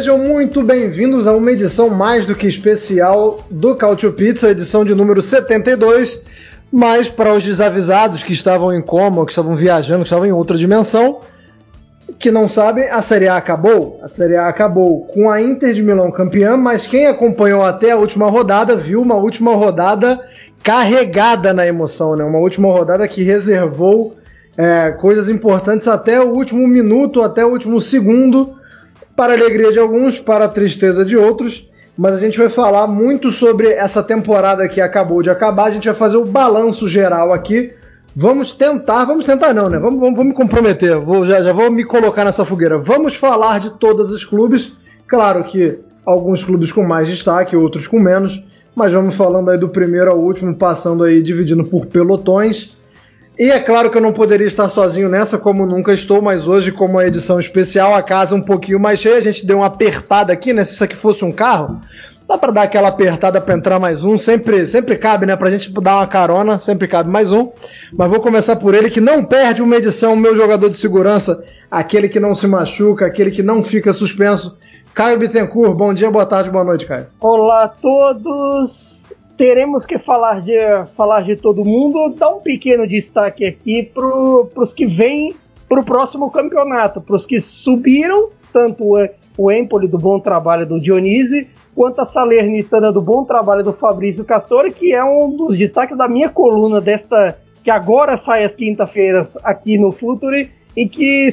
Sejam muito bem-vindos a uma edição mais do que especial do Cautio Pizza, edição de número 72. Mas para os desavisados que estavam em coma, que estavam viajando, que estavam em outra dimensão, que não sabem, a Série A acabou. A Série A acabou com a Inter de Milão campeã, mas quem acompanhou até a última rodada viu uma última rodada carregada na emoção, né? Uma última rodada que reservou é, coisas importantes até o último minuto, até o último segundo para a alegria de alguns, para a tristeza de outros. Mas a gente vai falar muito sobre essa temporada que acabou de acabar. A gente vai fazer o balanço geral aqui. Vamos tentar, vamos tentar não, né? Vamos, vamos, vamos me comprometer. Vou, já, já vou me colocar nessa fogueira. Vamos falar de todos os clubes. Claro que alguns clubes com mais destaque, outros com menos. Mas vamos falando aí do primeiro ao último, passando aí, dividindo por pelotões. E é claro que eu não poderia estar sozinho nessa, como nunca estou, mas hoje, como a edição especial, a casa um pouquinho mais cheia, a gente deu uma apertada aqui, né? Se isso aqui fosse um carro, dá para dar aquela apertada para entrar mais um, sempre, sempre cabe, né? Pra gente dar uma carona, sempre cabe mais um. Mas vou começar por ele que não perde uma edição, meu jogador de segurança, aquele que não se machuca, aquele que não fica suspenso. Caio Bittencourt, bom dia, boa tarde, boa noite, Caio. Olá a todos teremos que falar de, falar de todo mundo, dar um pequeno destaque aqui para os que vêm para o próximo campeonato, para os que subiram, tanto o, o Empoli do bom trabalho do Dionise, quanto a Salernitana do bom trabalho do Fabrício Castore, que é um dos destaques da minha coluna desta, que agora sai às quinta-feiras aqui no Futuri, em que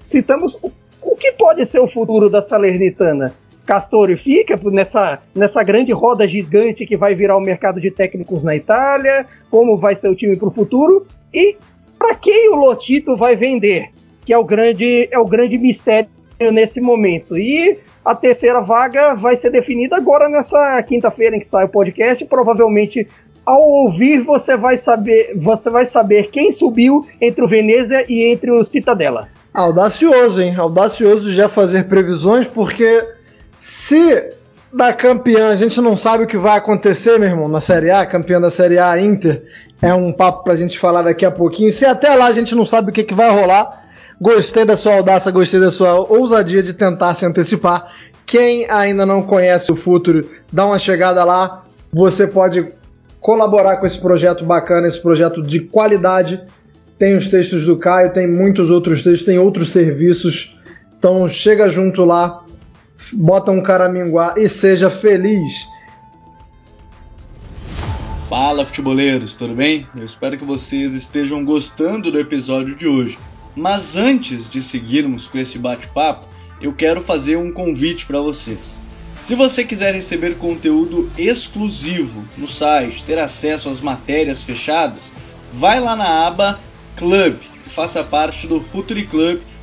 citamos o, o que pode ser o futuro da Salernitana Castori fica nessa, nessa grande roda gigante que vai virar o mercado de técnicos na Itália, como vai ser o time para o futuro e para quem o Lotito vai vender, que é o grande é o grande mistério nesse momento. E a terceira vaga vai ser definida agora nessa quinta-feira em que sai o podcast, provavelmente ao ouvir você vai saber você vai saber quem subiu entre o Venezia e entre o Citadella. Audacioso, hein? Audacioso já fazer previsões, porque se da campeã a gente não sabe o que vai acontecer, meu irmão, na Série A, campeã da Série A, Inter, é um papo pra gente falar daqui a pouquinho. Se até lá a gente não sabe o que, que vai rolar, gostei da sua audácia, gostei da sua ousadia de tentar se antecipar. Quem ainda não conhece o Futuro, dá uma chegada lá. Você pode colaborar com esse projeto bacana, esse projeto de qualidade. Tem os textos do Caio, tem muitos outros textos, tem outros serviços. Então chega junto lá, bota um caraminguá e seja feliz. Fala futeboleiros, tudo bem? Eu espero que vocês estejam gostando do episódio de hoje. Mas antes de seguirmos com esse bate-papo, eu quero fazer um convite para vocês. Se você quiser receber conteúdo exclusivo no site, ter acesso às matérias fechadas, vai lá na aba Club faça parte do Futuri Club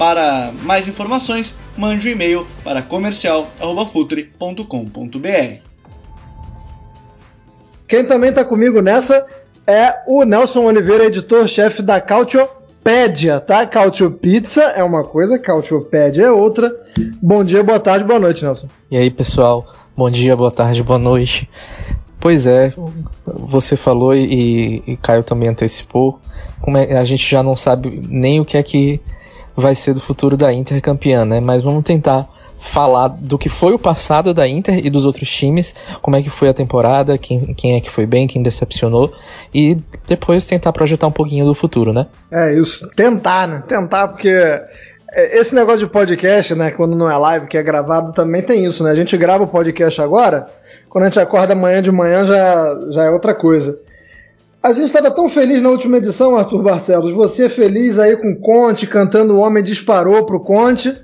Para mais informações, mande um e-mail para comercial@futre.com.br. Quem também está comigo nessa é o Nelson Oliveira, editor-chefe da Cautiopédia, tá? Cautio Pizza é uma coisa, Cautiopédia é outra. Bom dia, boa tarde, boa noite, Nelson. E aí, pessoal? Bom dia, boa tarde, boa noite. Pois é, você falou e, e Caio também antecipou. Como é, a gente já não sabe nem o que é que vai ser do futuro da Inter campeã, né? Mas vamos tentar falar do que foi o passado da Inter e dos outros times, como é que foi a temporada, quem, quem é que foi bem, quem decepcionou, e depois tentar projetar um pouquinho do futuro, né? É isso, tentar, né? Tentar, porque É, esse negócio de podcast, né? Quando não é live, que é gravado, também tem isso, né? A gente grava o podcast agora, quando a gente acorda amanhã de manhã já, já é outra coisa. A gente estava tão feliz na última edição, Arthur Barcelos. Você feliz aí com o Conte, cantando O Homem Disparou pro Conte.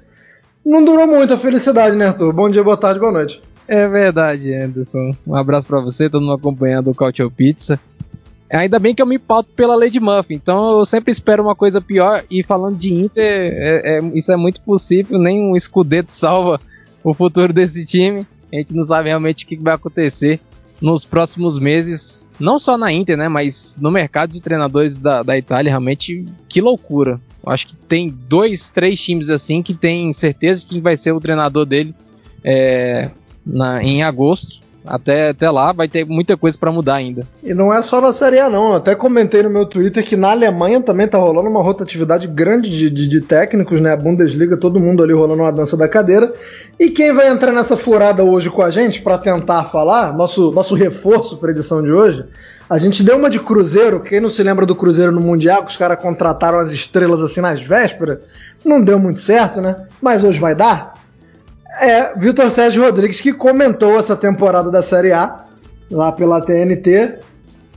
Não durou muito a felicidade, né, Arthur? Bom dia, boa tarde, boa noite. É verdade, Anderson. Um abraço para você, todo mundo acompanhando o Cautio Pizza. Ainda bem que eu me pauto pela Lady Muff, então eu sempre espero uma coisa pior. E falando de Inter, é, é, isso é muito possível, nem um escudeto salva o futuro desse time. A gente não sabe realmente o que vai acontecer nos próximos meses, não só na Inter, né, mas no mercado de treinadores da, da Itália, realmente que loucura. Eu acho que tem dois, três times assim que tem certeza de quem vai ser o treinador dele é, na, em agosto. Até, até lá vai ter muita coisa para mudar ainda. E não é só na Série A, não. Eu até comentei no meu Twitter que na Alemanha também tá rolando uma rotatividade grande de, de, de técnicos, né? A Bundesliga, todo mundo ali rolando uma dança da cadeira. E quem vai entrar nessa furada hoje com a gente para tentar falar, nosso, nosso reforço para edição de hoje, a gente deu uma de Cruzeiro. Quem não se lembra do Cruzeiro no Mundial, que os caras contrataram as estrelas assim nas vésperas? Não deu muito certo, né? Mas hoje vai dar é Vitor Sérgio Rodrigues, que comentou essa temporada da Série A, lá pela TNT,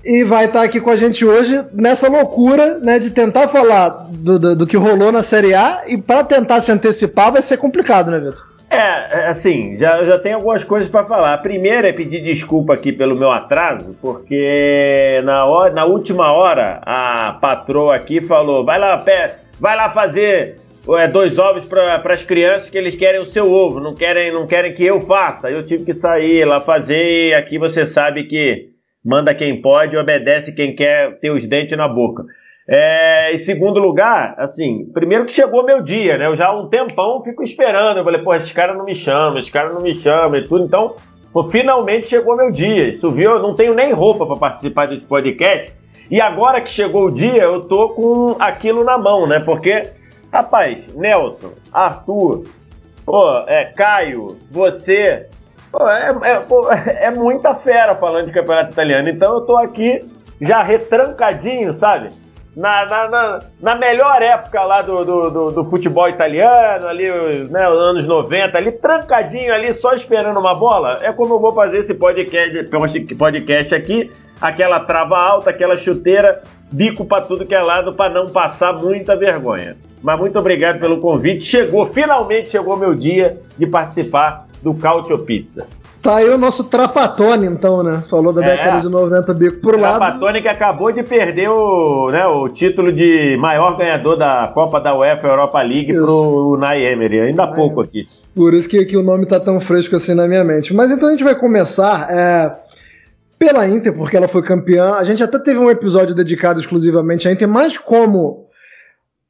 e vai estar aqui com a gente hoje nessa loucura né, de tentar falar do, do, do que rolou na Série A, e para tentar se antecipar vai ser complicado, né, Vitor? É, é assim, já, já tem algumas coisas para falar. A primeira é pedir desculpa aqui pelo meu atraso, porque na, hora, na última hora a patroa aqui falou: vai lá, pé, vai lá fazer é, dois ovos para as crianças que eles querem o seu ovo, não querem, não querem que eu faça. Eu tive que sair lá fazer e aqui você sabe que manda quem pode, obedece quem quer ter os dentes na boca. É, em segundo lugar, assim, primeiro que chegou meu dia, né? Eu já há um tempão fico esperando. Eu falei, pô, esses caras não me chamam, esses caras não me chamam e tudo. Então, pô, finalmente chegou meu dia. Isso viu? Eu não tenho nem roupa para participar desse podcast. E agora que chegou o dia, eu tô com aquilo na mão, né? Porque Rapaz, Nelson, Arthur, pô, é, Caio, você, pô, é, é, pô, é muita fera falando de campeonato italiano. Então eu tô aqui já retrancadinho, sabe? Na, na, na, na melhor época lá do, do, do, do futebol italiano, ali, né, os anos 90, ali, trancadinho ali, só esperando uma bola. É como eu vou fazer esse podcast, podcast aqui, aquela trava alta, aquela chuteira, bico para tudo que é lado, para não passar muita vergonha. Mas muito obrigado pelo convite. Chegou, finalmente chegou meu dia de participar do Cautio Pizza. Tá aí o nosso Trapatone, então, né? Falou da é, década de 90 bico pro lado. Trapatone que acabou de perder o, né, o título de maior ganhador da Copa da UEFA Europa League isso. pro Unai Emery, ainda há pouco aqui. Por isso que, que o nome tá tão fresco assim na minha mente. Mas então a gente vai começar é, pela Inter, porque ela foi campeã. A gente até teve um episódio dedicado exclusivamente à Inter, mas como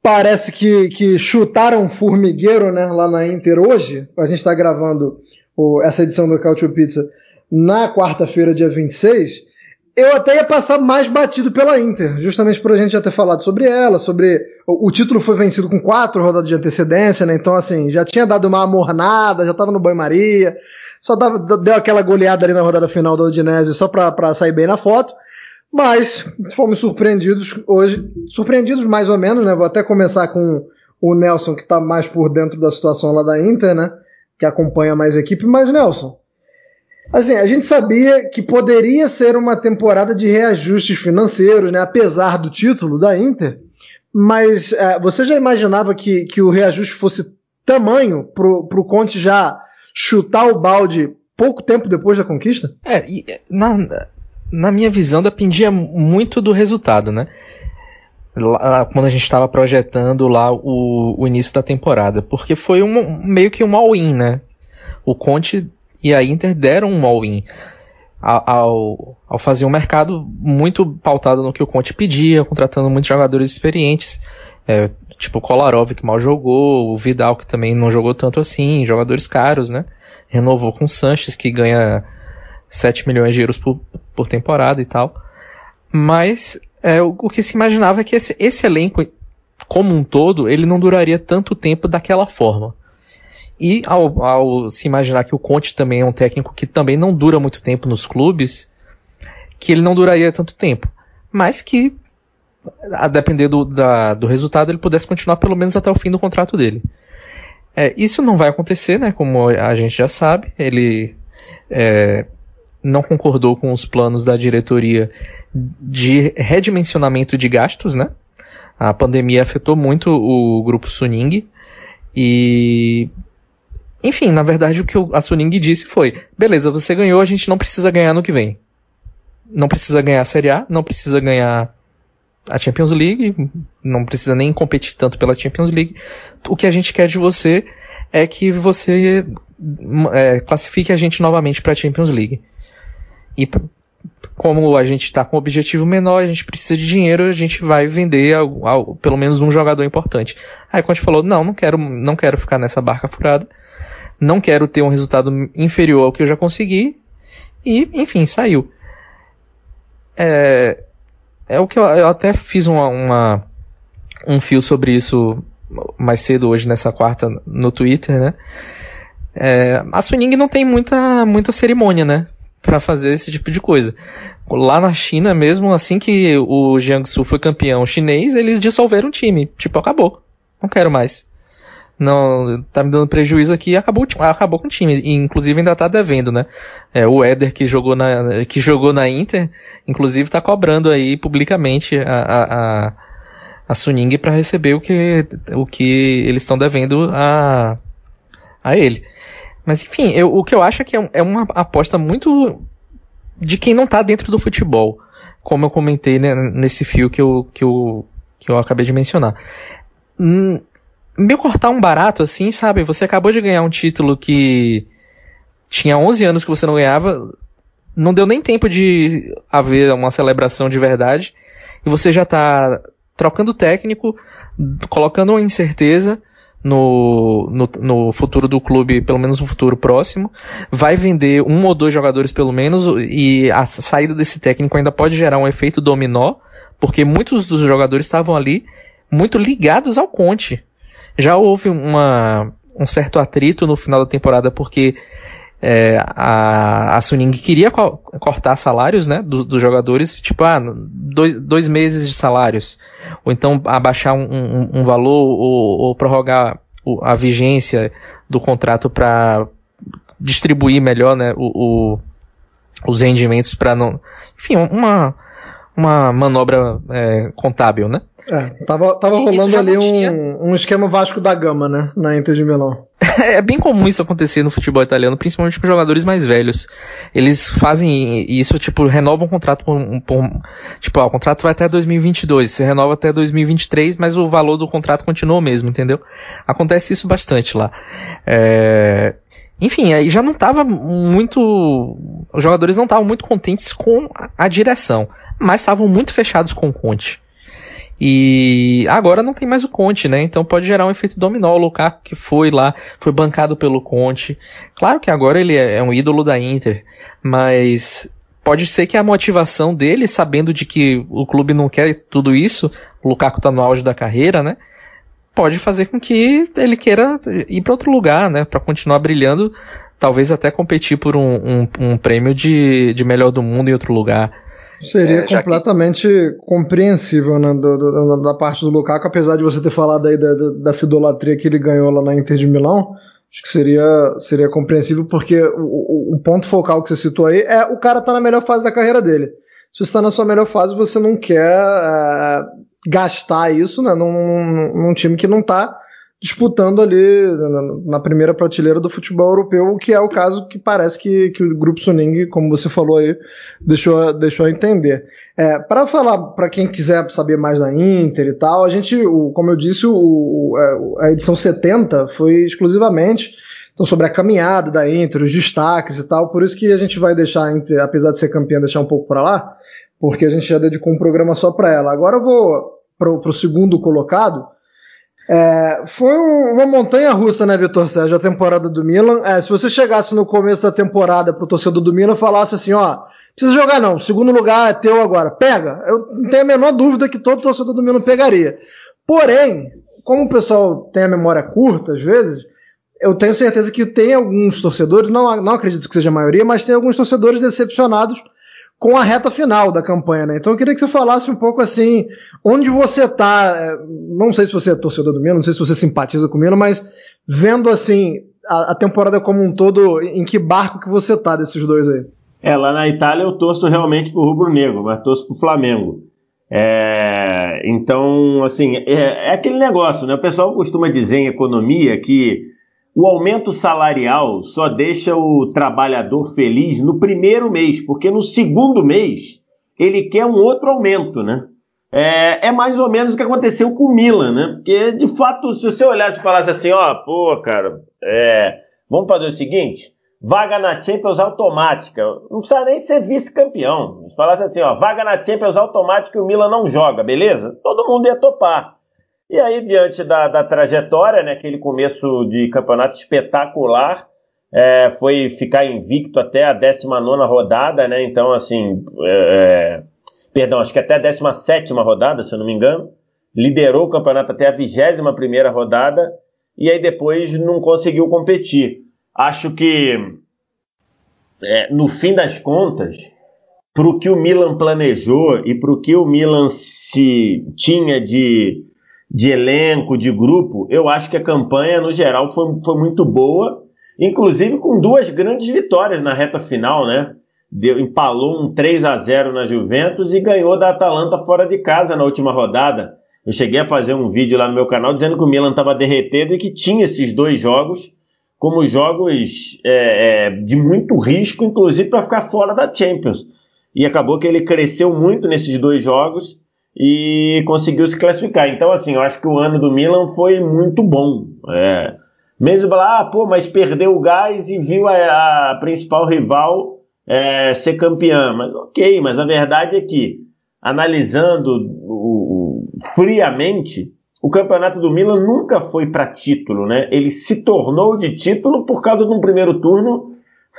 Parece que, que chutaram formigueiro né, lá na Inter hoje. A gente está gravando o, essa edição do Cautio Pizza na quarta-feira, dia 26. Eu até ia passar mais batido pela Inter, justamente por a gente já ter falado sobre ela, sobre. O, o título foi vencido com quatro rodadas de antecedência, né? Então, assim, já tinha dado uma amornada, já estava no banho-maria, só dava, deu aquela goleada ali na rodada final da Udinese só para sair bem na foto. Mas fomos surpreendidos hoje, surpreendidos mais ou menos, né? Vou até começar com o Nelson, que está mais por dentro da situação lá da Inter, né? Que acompanha mais a equipe. Mas, Nelson, assim, a gente sabia que poderia ser uma temporada de reajustes financeiros, né? Apesar do título da Inter. Mas é, você já imaginava que, que o reajuste fosse tamanho para o Conte já chutar o balde pouco tempo depois da conquista? É, na, na minha visão, dependia muito do resultado, né? Lá, quando a gente estava projetando lá o, o, início da temporada, porque foi um, meio que um all-in, né? O Conte e a Inter deram um all-in ao, ao fazer um mercado muito pautado no que o Conte pedia, contratando muitos jogadores experientes, é, tipo o Kolarov que mal jogou, o Vidal que também não jogou tanto assim, jogadores caros, né? Renovou com o Sanches que ganha 7 milhões de euros por, por temporada e tal. Mas é, o, o, que se imaginava é que esse, esse elenco, como um todo, ele não duraria tanto tempo daquela forma. E ao, ao, se imaginar que o Conte também é um técnico que também não dura muito tempo nos clubes, que ele não duraria tanto tempo. Mas que a depender do, da, do resultado, ele pudesse continuar pelo menos até o fim do contrato dele. É, isso não vai acontecer, né? Como a gente já sabe, ele é, não concordou com os planos da diretoria de redimensionamento de gastos, né? A pandemia afetou muito o grupo Suning e enfim, na verdade o que a Suning disse foi: beleza, você ganhou, a gente não precisa ganhar no que vem. Não precisa ganhar a Série A, não precisa ganhar a Champions League, não precisa nem competir tanto pela Champions League. O que a gente quer de você é que você é, classifique a gente novamente para a Champions League. E como a gente está com um objetivo menor, a gente precisa de dinheiro, a gente vai vender ao, ao, pelo menos um jogador importante. Aí quando falou, não, não quero, não quero ficar nessa barca furada, não quero ter um resultado inferior ao que eu já consegui, e enfim, saiu. É, é o que eu, eu até fiz uma, uma, um fio sobre isso mais cedo hoje nessa quarta no Twitter, né? É, a Suning não tem muita, muita cerimônia, né? para fazer esse tipo de coisa. Lá na China mesmo, assim que o Jiangsu foi campeão chinês, eles dissolveram o time. Tipo, acabou. Não quero mais. Não, tá me dando prejuízo aqui acabou, acabou com o time. E, inclusive ainda tá devendo, né? É, o Éder que jogou na, que jogou na Inter, inclusive tá cobrando aí publicamente a, a, a, a Suning para receber o que, o que eles estão devendo a, a ele. Mas enfim, eu, o que eu acho é que é, é uma aposta muito de quem não está dentro do futebol, como eu comentei né, nesse fio que eu, que, eu, que eu acabei de mencionar. Hum, meio cortar um barato assim, sabe? Você acabou de ganhar um título que tinha 11 anos que você não ganhava, não deu nem tempo de haver uma celebração de verdade, e você já está trocando técnico, colocando uma incerteza, no, no, no, futuro do clube, pelo menos no futuro próximo. Vai vender um ou dois jogadores pelo menos e a saída desse técnico ainda pode gerar um efeito dominó, porque muitos dos jogadores estavam ali muito ligados ao Conte. Já houve uma, um certo atrito no final da temporada porque é, a, a Suning queria co cortar salários né, do, dos jogadores, tipo, ah, dois, dois meses de salários, ou então abaixar um, um, um valor ou, ou prorrogar a vigência do contrato para distribuir melhor né, o, o os rendimentos para não. Enfim, uma, uma manobra é, contábil, né? É, tava, tava rolando ali um, um esquema Vasco da Gama, né? Na Inter de Milão. é bem comum isso acontecer no futebol italiano, principalmente com jogadores mais velhos. Eles fazem isso, tipo, renovam o contrato por, por tipo, ó, o contrato vai até 2022, você renova até 2023, mas o valor do contrato continua o mesmo, entendeu? Acontece isso bastante lá. É... Enfim, aí já não estava muito. Os jogadores não estavam muito contentes com a direção, mas estavam muito fechados com o Conte. E agora não tem mais o Conte, né? Então pode gerar um efeito dominó. O Lukaku que foi lá, foi bancado pelo Conte. Claro que agora ele é, é um ídolo da Inter, mas pode ser que a motivação dele, sabendo de que o clube não quer tudo isso, o Lukaku tá no auge da carreira, né? Pode fazer com que ele queira ir para outro lugar, né? Para continuar brilhando, talvez até competir por um, um, um prêmio de, de melhor do mundo em outro lugar. Seria é, completamente que... compreensível né, do, do, da parte do Lukaku, apesar de você ter falado aí da, da, idolatria que ele ganhou lá na Inter de Milão. Acho que seria, seria compreensível, porque o, o, ponto focal que você citou aí é o cara tá na melhor fase da carreira dele. Se você está na sua melhor fase, você não quer é, gastar isso né, num, num, num time que não está disputando ali na, primeira prateleira do futebol europeu, o que é o caso que parece que, que o Grupo Suning, como você falou aí, deixou, deixou a entender. É, para falar, para quem quiser saber mais da Inter e tal, a gente, o, como eu disse, o, é, a edição 70 foi exclusivamente então, sobre a caminhada da Inter, os destaques e tal, por isso que a gente vai deixar a Inter, apesar de ser campeã, deixar um pouco para lá, porque a gente já dedicou um programa só para ela. Agora eu vou para o segundo colocado, é, foi um, uma montanha russa, né, Vitor Sérgio, a temporada do Milan. É, se você chegasse no começo da temporada pro torcedor do Milan e falasse assim, ó, precisa jogar não, segundo lugar é teu agora, pega. Eu não tenho a menor dúvida que todo torcedor do Milan pegaria. Porém, como o pessoal tem a memória curta às vezes, eu tenho certeza que tem alguns torcedores, não, não acredito que seja a maioria, mas tem alguns torcedores decepcionados com a reta final da campanha, né? Então eu queria que você falasse um pouco assim, onde você tá, é, não sei se você é torcedor do Milan, não sei se você simpatiza com o Milan, mas vendo assim a, a temporada como um todo, em que barco que você tá desses dois aí? É, lá na Itália eu torço realmente pro rubro-negro, mas torço pro Flamengo. É, então, assim, é, é, aquele negócio, né? O pessoal costuma dizer em economia que o aumento salarial só deixa o trabalhador feliz no primeiro mês, porque no segundo mês ele quer um outro aumento, né? É, é mais ou menos o que aconteceu com o Milan, né? Porque, de fato, se você olhasse e falasse assim, ó, pô, cara, é, vamos fazer o seguinte, vaga na Champions automática. Não precisa nem ser vice-campeão. Se falasse assim, ó, vaga na Champions automática e o Milan não joga, beleza? Todo mundo ia topar. E aí, diante da, da trajetória, né, aquele começo de campeonato espetacular, é, foi ficar invicto até a 19 rodada, né? Então, assim, é, é, perdão, acho que até a 17 rodada, se eu não me engano. Liderou o campeonato até a 21 rodada e aí depois não conseguiu competir. Acho que, é, no fim das contas, para o que o Milan planejou e para o que o Milan se tinha de de elenco, de grupo, eu acho que a campanha, no geral, foi, foi muito boa, inclusive com duas grandes vitórias na reta final, né? Deu, empalou um 3 a 0 na Juventus e ganhou da Atalanta fora de casa na última rodada. Eu cheguei a fazer um vídeo lá no meu canal dizendo que o Milan estava derretendo e que tinha esses dois jogos como jogos é, é, de muito risco, inclusive para ficar fora da Champions. E acabou que ele cresceu muito nesses dois jogos e conseguiu se classificar. Então, assim, eu acho que o ano do Milan foi muito bom. É, mesmo falar, ah, pô, mas perdeu o gás e viu a, a principal rival é, ser campeã. Mas ok, mas a verdade é que, analisando o, o, friamente, o campeonato do Milan nunca foi para título, né? Ele se tornou de título por causa de um primeiro turno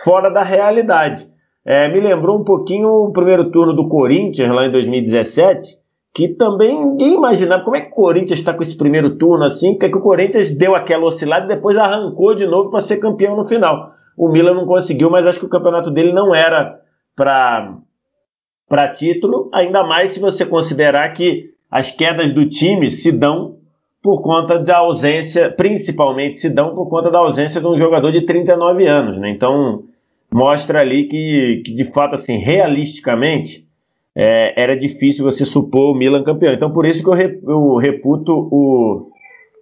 fora da realidade. É, me lembrou um pouquinho o primeiro turno do Corinthians lá em 2017, que também ninguém imaginava como é que o Corinthians está com esse primeiro turno assim, que, é que o Corinthians deu aquela oscilada e depois arrancou de novo para ser campeão no final. O Milan não conseguiu, mas acho que o campeonato dele não era para título, ainda mais se você considerar que as quedas do time se dão por conta da ausência, principalmente se dão por conta da ausência de um jogador de 39 anos, né? Então mostra ali que, que de fato assim, realisticamente, é, era difícil você supor o Milan campeão. Então, por isso que eu reputo o,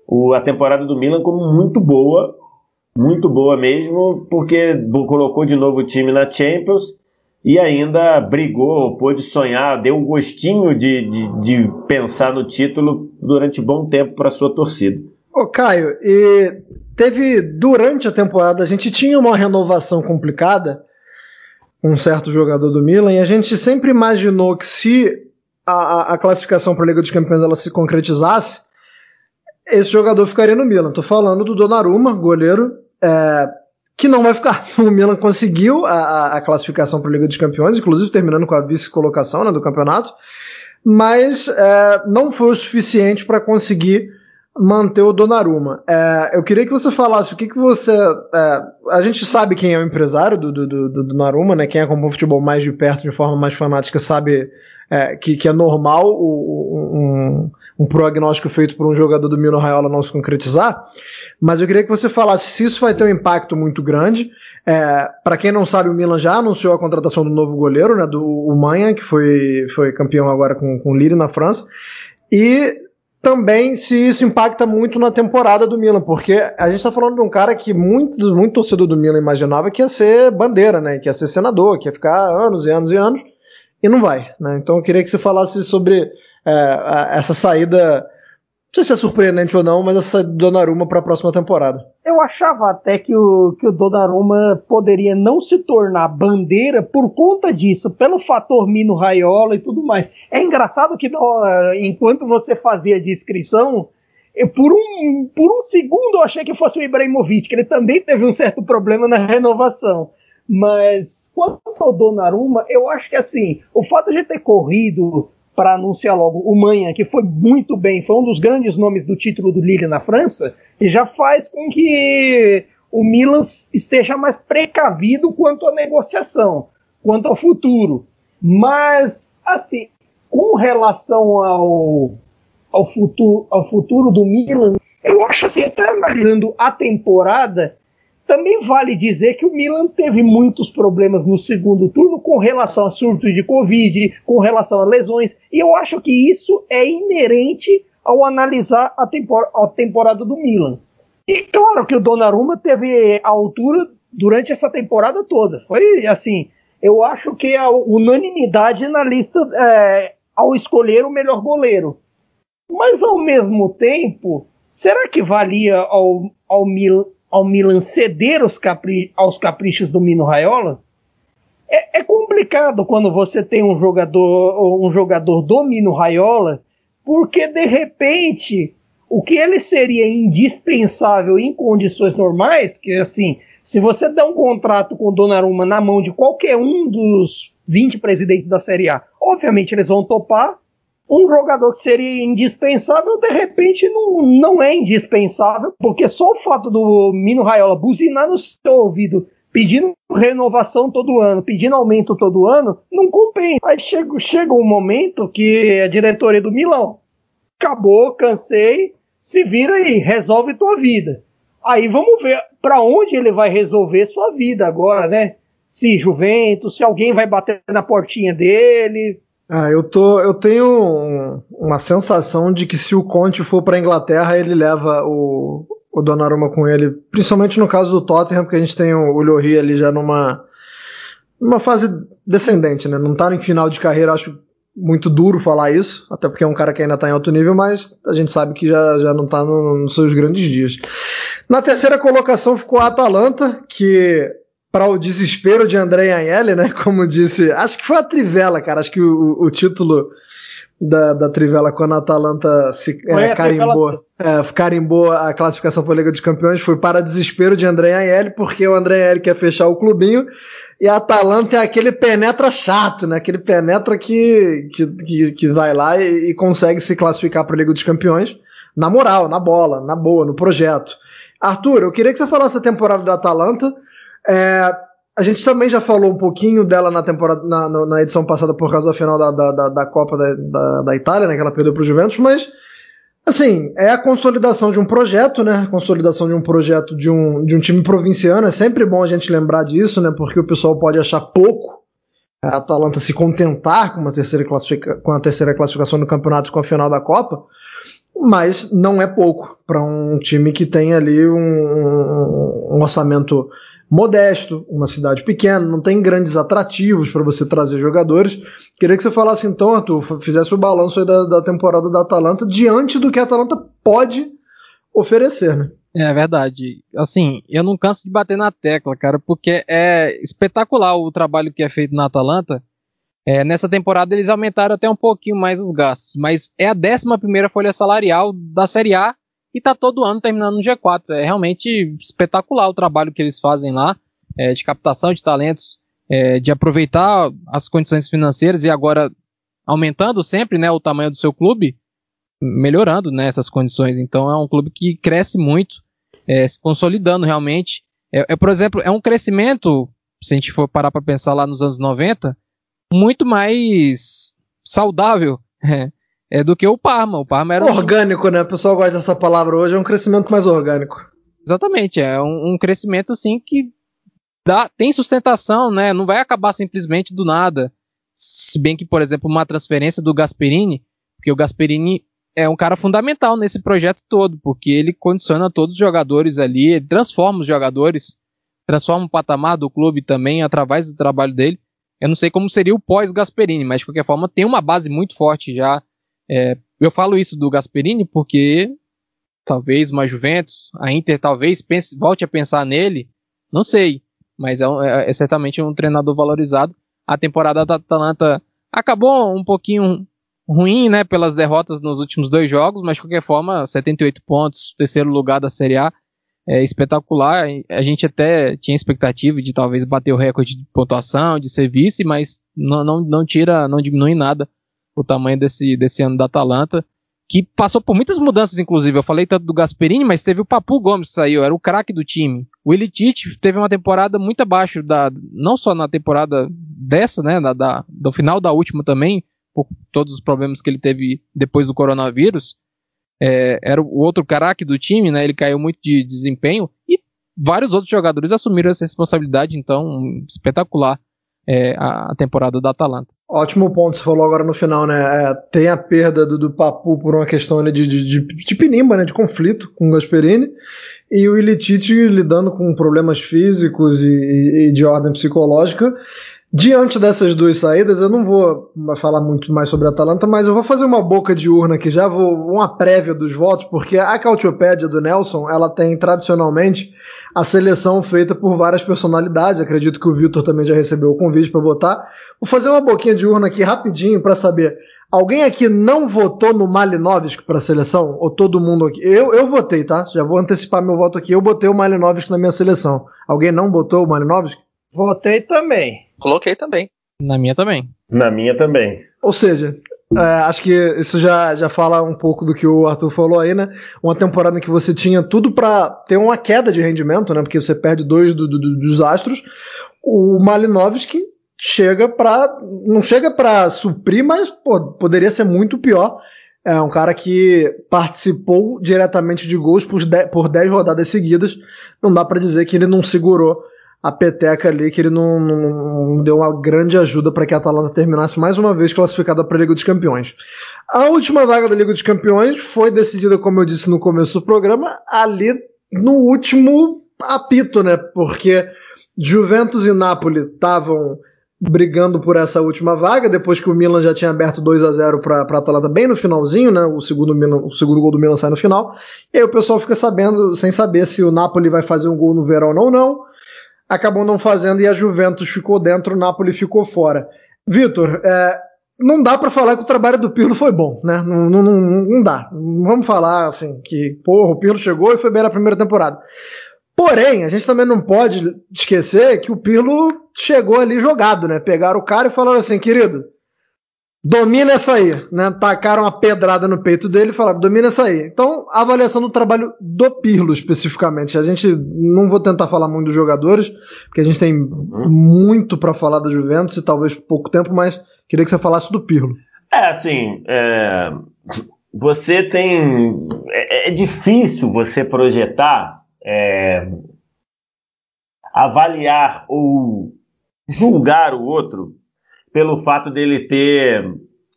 o, a temporada do Milan como muito boa, muito boa mesmo, porque colocou de novo o time na Champions e ainda brigou, pôde sonhar, deu um gostinho de, de, de pensar no título durante bom tempo para sua torcida. Ô Caio, e teve durante a temporada a gente tinha uma renovação complicada um certo jogador do Milan, e a gente sempre imaginou que se a, a classificação para a Liga dos Campeões ela se concretizasse, esse jogador ficaria no Milan. Estou falando do Donnarumma, goleiro, é, que não vai ficar. O Milan conseguiu a, a classificação para a Liga dos Campeões, inclusive terminando com a vice-colocação né, do campeonato, mas é, não foi o suficiente para conseguir manter o Donnarumma. É, eu queria que você falasse o que, que você. É, a gente sabe quem é o empresário do, do, do, do Donnarumma, né? Quem acompanha o futebol mais de perto, de forma mais fanática, sabe é, que, que é normal o, um, um, prognóstico feito por um jogador do Mino Raiola não se concretizar. Mas eu queria que você falasse se isso vai ter um impacto muito grande. É, para quem não sabe, o Milan já anunciou a contratação do novo goleiro, né, do Manha, que foi, foi campeão agora com, com o Lille na França. E também se isso impacta muito na temporada do Milan, porque a gente está falando de um cara que muito, muito torcedor do Milan imaginava que ia ser bandeira, né? Que ia ser senador, que ia ficar anos e anos e anos, e não vai, né? Então eu queria que você falasse sobre é, essa saída não sei se é surpreendente ou não, mas essa Donnarumma para a próxima temporada. Eu achava até que o, que o Donnarumma poderia não se tornar bandeira por conta disso, pelo fator Mino Raiola e tudo mais. É engraçado que enquanto você fazia a descrição, por, um, por um segundo eu achei que fosse o Ibrahimovic, que ele também teve um certo problema na renovação. Mas quanto ao Donnarumma, eu acho que assim, o fato de ter corrido para anunciar logo o Manha, que foi muito bem, foi um dos grandes nomes do título do Lille na França, e já faz com que o Milan esteja mais precavido quanto à negociação, quanto ao futuro. Mas, assim, com relação ao, ao, futuro, ao futuro do Milan, eu acho assim, até analisando a temporada, também vale dizer que o Milan teve muitos problemas no segundo turno com relação a surtos de Covid, com relação a lesões, e eu acho que isso é inerente ao analisar a, tempor a temporada do Milan. E claro que o Donnarumma teve a altura durante essa temporada toda. Foi assim, eu acho que a unanimidade na lista é, ao escolher o melhor goleiro. Mas ao mesmo tempo, será que valia ao, ao, Mil, ao Milan ceder capri, aos caprichos do Mino Raiola? É, é, complicado quando você tem um jogador, um jogador do Mino Raiola, porque de repente o que ele seria indispensável em condições normais, que assim, se você der um contrato com o Donnarumma na mão de qualquer um dos 20 presidentes da Série A, obviamente eles vão topar. Um jogador que seria indispensável, de repente, não, não é indispensável, porque só o fato do Mino Raiola buzinar no seu ouvido pedindo renovação todo ano, pedindo aumento todo ano, não compensa. Aí chega, chega um momento que a diretoria do Milão acabou, cansei, se vira e resolve tua vida. Aí vamos ver para onde ele vai resolver sua vida agora, né? Se Juventus, se alguém vai bater na portinha dele. Ah, eu tô, eu tenho um, uma sensação de que se o Conte for para Inglaterra, ele leva o, o Donnarumma com ele, principalmente no caso do Tottenham, porque a gente tem o, o ali já numa uma fase descendente, né? Não tá em final de carreira, acho muito duro falar isso, até porque é um cara que ainda está em alto nível, mas a gente sabe que já, já não está no, nos seus grandes dias. Na terceira colocação ficou a Atalanta, que para o desespero de André Agnelli, né, como disse, acho que foi a Trivela, cara, acho que o, o título da, da Trivela quando a Atalanta se é, carimbou, é, carimbou a classificação para a Liga dos Campeões foi para desespero de André Agnelli, porque o André Agnelli quer fechar o clubinho e a Atalanta é aquele penetra chato, né? Aquele penetra que, que, que, que vai lá e, e consegue se classificar para a Liga dos Campeões na moral, na bola, na boa, no projeto. Arthur, eu queria que você falasse da temporada da Atalanta. É, a gente também já falou um pouquinho dela na temporada na, na edição passada por causa da final da, da, da Copa da, da, da, Itália, né? Que ela perdeu para o Juventus, mas Assim, é a consolidação de um projeto, né? Consolidação de um projeto de um, de um time provinciano. É sempre bom a gente lembrar disso, né? Porque o pessoal pode achar pouco a Atalanta se contentar com, uma terceira classifica, com a terceira classificação no campeonato com a final da Copa, mas não é pouco para um time que tem ali um, um orçamento modesto, uma cidade pequena, não tem grandes atrativos para você trazer jogadores. Queria que você falasse então, Arthur, fizesse o balanço da, da, temporada da Atalanta diante do que a Atalanta pode oferecer, né? É verdade. Assim, eu não canso de bater na tecla, cara, porque é espetacular o trabalho que é feito na Atalanta. É, nessa temporada eles aumentaram até um pouquinho mais os gastos, mas é a 11 primeira folha salarial da Série A e tá todo ano terminando no G4. É realmente espetacular o trabalho que eles fazem lá, é, de captação de talentos, é, de aproveitar as condições financeiras e agora aumentando sempre né, o tamanho do seu clube, melhorando né, essas condições. Então é um clube que cresce muito, é, se consolidando realmente. É, é, por exemplo, é um crescimento, se a gente for parar para pensar lá nos anos 90, muito mais saudável. É, é, do que o Parma. O Parma era orgânico, um... né? O pessoal gosta dessa palavra hoje, é um crescimento mais orgânico. Exatamente, é um, um crescimento assim que dá, tem sustentação, né? Não vai acabar simplesmente do nada. Se bem que, por exemplo, uma transferência do Gasperini, porque o Gasperini é um cara fundamental nesse projeto todo, porque ele condiciona todos os jogadores ali, ele transforma os jogadores, transforma o patamar do clube também através do trabalho dele. Eu não sei como seria o pós-Gasperini, mas de qualquer forma tem uma base muito forte já é, eu falo isso do Gasperini porque talvez uma Juventus, a Inter talvez pense, volte a pensar nele, não sei, mas é, é, é, certamente um treinador valorizado. A temporada da Atalanta acabou um pouquinho ruim, né, pelas derrotas nos últimos dois jogos, mas de qualquer forma, 78 pontos, terceiro lugar da Série A, é espetacular. A gente até tinha expectativa de talvez bater o recorde de pontuação, de ser vice, mas não, não, não tira, não diminui nada o tamanho desse, desse ano da Atalanta, que passou por muitas mudanças, inclusive. Eu falei tanto do Gasperini, mas teve o Papu Gomes que saiu, era o craque do time. o Elitite teve uma temporada muito abaixo da, não só na temporada dessa, né, da, da, do final da última também, por todos os problemas que ele teve depois do coronavírus. É, era o outro craque do time, né? Ele caiu muito de desempenho e vários outros jogadores assumiram essa responsabilidade, então espetacular é, a, temporada da Atalanta. Ótimo ponto, você falou agora no final, né? É, tem a perda do, do Papu por uma questão de, de, de, de pinimba, né? De conflito com o Gasperini e o Ilitite lidando com problemas físicos e, e, de ordem psicológica. Diante dessas duas saídas, eu não vou falar muito mais sobre a Atalanta, mas eu vou fazer uma boca de urna aqui já, vou uma prévia dos votos, porque a Cautiopédia do Nelson, ela tem tradicionalmente a seleção feita por várias personalidades. Acredito que o Vitor também já recebeu o convite para votar. Vou fazer uma boquinha de urna aqui rapidinho para saber. Alguém aqui não votou no Malinovski para a seleção? Ou todo mundo aqui? Eu, eu votei, tá? Já vou antecipar meu voto aqui. Eu botei o Malinovski na minha seleção. Alguém não botou o Malinovski? Votei também. Coloquei também. Na minha também. Na minha também. Ou seja, é, acho que isso já, já fala um pouco do que o Arthur falou aí, né? Uma temporada em que você tinha tudo para ter uma queda de rendimento, né? Porque você perde dois do, do, dos astros. O Malinovski chega para não chega para suprir, mas pô, poderia ser muito pior. É um cara que participou diretamente de gols por 10, por 10 rodadas seguidas. Não dá para dizer que ele não segurou a peteca ali, que ele não, não, não deu uma grande ajuda para que a Atalanta terminasse mais uma vez classificada para a Liga dos Campeões. A última vaga da Liga dos Campeões foi decidida, como eu disse no começo do programa, ali no último apito, né? Porque Juventus e Napoli estavam brigando por essa última vaga, depois que o Milan já tinha aberto 2 a 0 para a Atalanta bem no finalzinho, né? O segundo, o segundo gol do Milan sai no final. E aí o pessoal fica sabendo, sem saber se o Napoli vai fazer um gol no verão ou não acabou não fazendo e a Juventus ficou dentro, o Napoli ficou fora. Vitor, é, não dá para falar que o trabalho do Pirlo foi bom, né? Não, não, não, não dá. Vamos falar assim que, porra, o Pirlo chegou e foi bem na primeira temporada. Porém, a gente também não pode esquecer que o Pirlo chegou ali jogado, né? Pegaram o cara e falaram assim, querido, domina essa aí, né? Tacaram a pedrada no peito dele e falaram, domina essa aí. Então, avaliação do trabalho do Pirlo especificamente. A gente não vou tentar falar muito dos jogadores, porque a gente tem muito para falar da Juventus e talvez pouco tempo, mas queria que você falasse do Pirlo. É, assim, é, você tem. É, é, difícil você projetar, é, avaliar ou julgar o outro pelo fato dele ter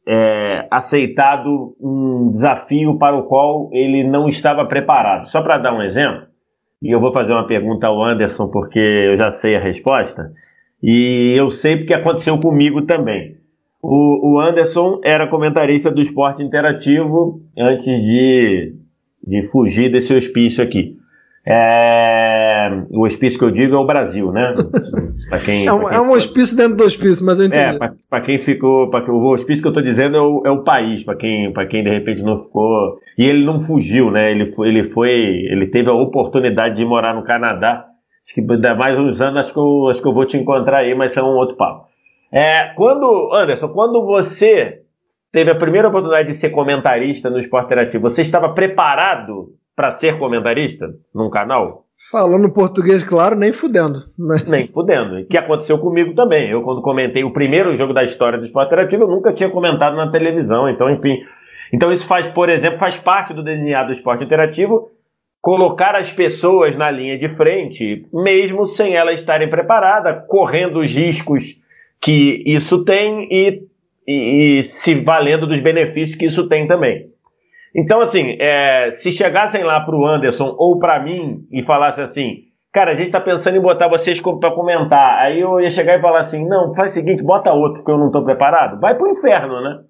é, aceitado um desafio para o qual ele não estava preparado. Só para dar um exemplo, e eu vou fazer uma pergunta ao Anderson porque eu já sei a resposta, e eu sei porque aconteceu comigo também. O, o Anderson era comentarista do esporte interativo antes de, de fugir desse hospício aqui. É, o hospício que eu digo é o Brasil, né? Quem, é, um, quem é um hospício dentro do hospício, mas eu entendi. É, para quem ficou. Pra, o hospício que eu estou dizendo é o, é o país, para quem, quem de repente não ficou. E ele não fugiu, né? Ele foi, ele foi. Ele teve a oportunidade de morar no Canadá. Acho que dá mais uns anos, acho que, eu, acho que eu vou te encontrar aí, mas é um outro papo. É, quando, Anderson, quando você teve a primeira oportunidade de ser comentarista no Esporte Interativo, você estava preparado para ser comentarista num canal? Falando português, claro, nem fudendo. Né? Nem fudendo. Que aconteceu comigo também. Eu, quando comentei o primeiro jogo da história do esporte interativo, eu nunca tinha comentado na televisão. Então, enfim. Então, isso faz, por exemplo, faz parte do DNA do esporte interativo colocar as pessoas na linha de frente, mesmo sem elas estarem preparadas, correndo os riscos que isso tem e, e, e se valendo dos benefícios que isso tem também. Então, assim, é, se chegassem lá pro Anderson ou para mim e falassem assim, cara, a gente tá pensando em botar vocês para comentar, aí eu ia chegar e falar assim, não, faz o seguinte, bota outro porque eu não tô preparado, vai pro inferno, né?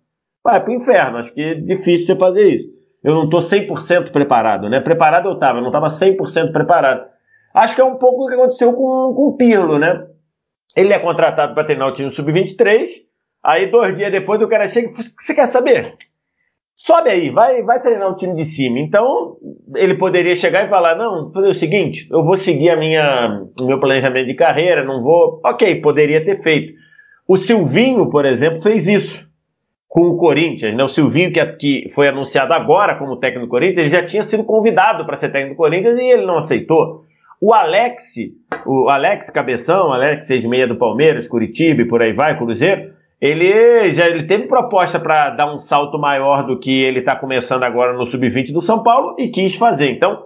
Vai pro inferno, acho que é difícil você fazer isso. Eu não tô 100% preparado, né? Preparado eu tava, eu não tava 100% preparado. Acho que é um pouco o que aconteceu com, com o Pirlo, né? Ele é contratado para treinar o time sub-23, aí dois dias depois o cara chega e você quer saber? Sobe aí, vai, vai treinar o time de cima. Então, ele poderia chegar e falar: não, fazer o seguinte, eu vou seguir a minha, o meu planejamento de carreira, não vou. Ok, poderia ter feito. O Silvinho, por exemplo, fez isso com o Corinthians. Né? O Silvinho, que, que foi anunciado agora como técnico do Corinthians, ele já tinha sido convidado para ser técnico do Corinthians e ele não aceitou. O Alex, o Alex Cabeção, Alex 66 do Palmeiras, Curitiba e por aí vai, Cruzeiro, ele já ele teve proposta para dar um salto maior do que ele está começando agora no sub-20 do São Paulo e quis fazer. Então,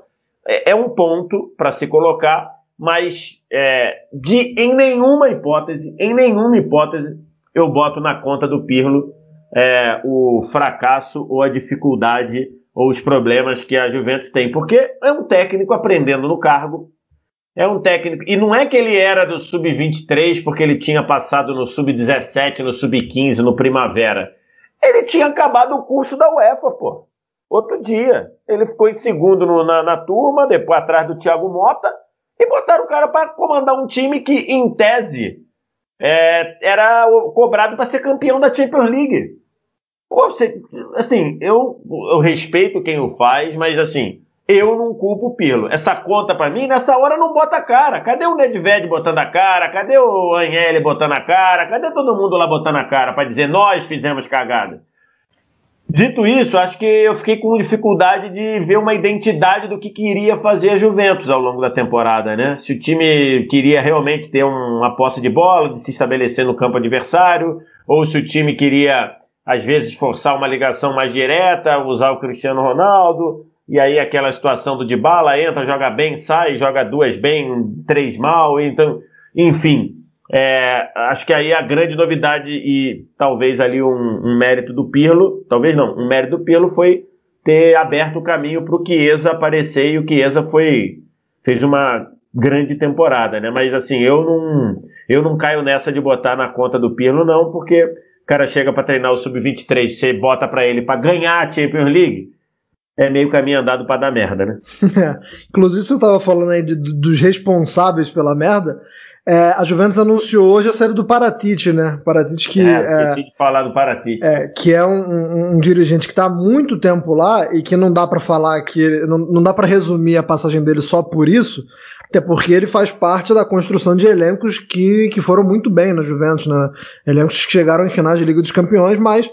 é, é um ponto para se colocar, mas é, de em nenhuma hipótese, em nenhuma hipótese, eu boto na conta do Pirlo é, o fracasso ou a dificuldade ou os problemas que a Juventus tem, porque é um técnico aprendendo no cargo, é um técnico. E não é que ele era do sub-23 porque ele tinha passado no sub-17, no sub-15, no Primavera. Ele tinha acabado o curso da UEFA, pô. Outro dia. Ele ficou em segundo no, na, na, turma, depois atrás do Thiago Mota, e botaram o cara para comandar um time que, em tese, é, era cobrado para ser campeão da Champions League. Pô, você, assim, eu, eu respeito quem o faz, mas assim, eu não culpo o Pirlo. Essa conta para mim, nessa hora não bota a cara. Cadê o Nedved botando a cara? Cadê o Agnelli botando a cara? Cadê todo mundo lá botando a cara para dizer nós fizemos cagada? Dito isso, acho que eu fiquei com dificuldade de ver uma identidade do que queria fazer a Juventus ao longo da temporada, né? Se o time queria realmente ter uma posse de bola, de se estabelecer no campo adversário, ou se o time queria, às vezes, forçar uma ligação mais direta, usar o Cristiano Ronaldo, e aí aquela situação do Dybala entra, joga bem, sai, joga duas bem, três mal, então, enfim. É, acho que aí a grande novidade e talvez ali um, um, mérito do Pirlo, talvez não, um mérito do Pirlo foi ter aberto o caminho para o Chiesa aparecer e o Chiesa foi fez uma grande temporada, né? Mas assim, eu não eu não caio nessa de botar na conta do Pirlo não, porque o cara chega para treinar o sub-23, você bota para ele para ganhar a Champions League, é meio caminho andado para dar merda, né? É. Inclusive você estava falando aí de, dos responsáveis pela merda. É, a Juventus anunciou hoje a série do Paratite, né? Paratite que é, esqueci é, de falar do Paratite. É, que é um, um, um dirigente que está há muito tempo lá e que não dá para falar que não, não dá para resumir a passagem dele só por isso, até porque ele faz parte da construção de elencos que, que foram muito bem na Juventus, né? Elencos que chegaram em finais de Liga dos Campeões, mas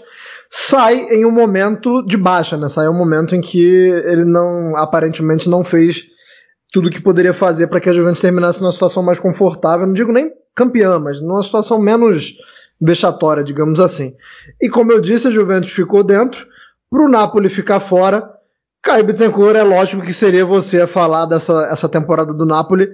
sai em um momento de baixa, né? Sai um momento em que ele não aparentemente não fez tudo que poderia fazer para que a Juventus terminasse numa situação mais confortável, não digo nem campeã, mas numa situação menos vexatória, digamos assim. E como eu disse, a Juventus ficou dentro, para o Napoli ficar fora. Caio Bittencourt, é lógico que seria você a falar dessa essa temporada do Napoli,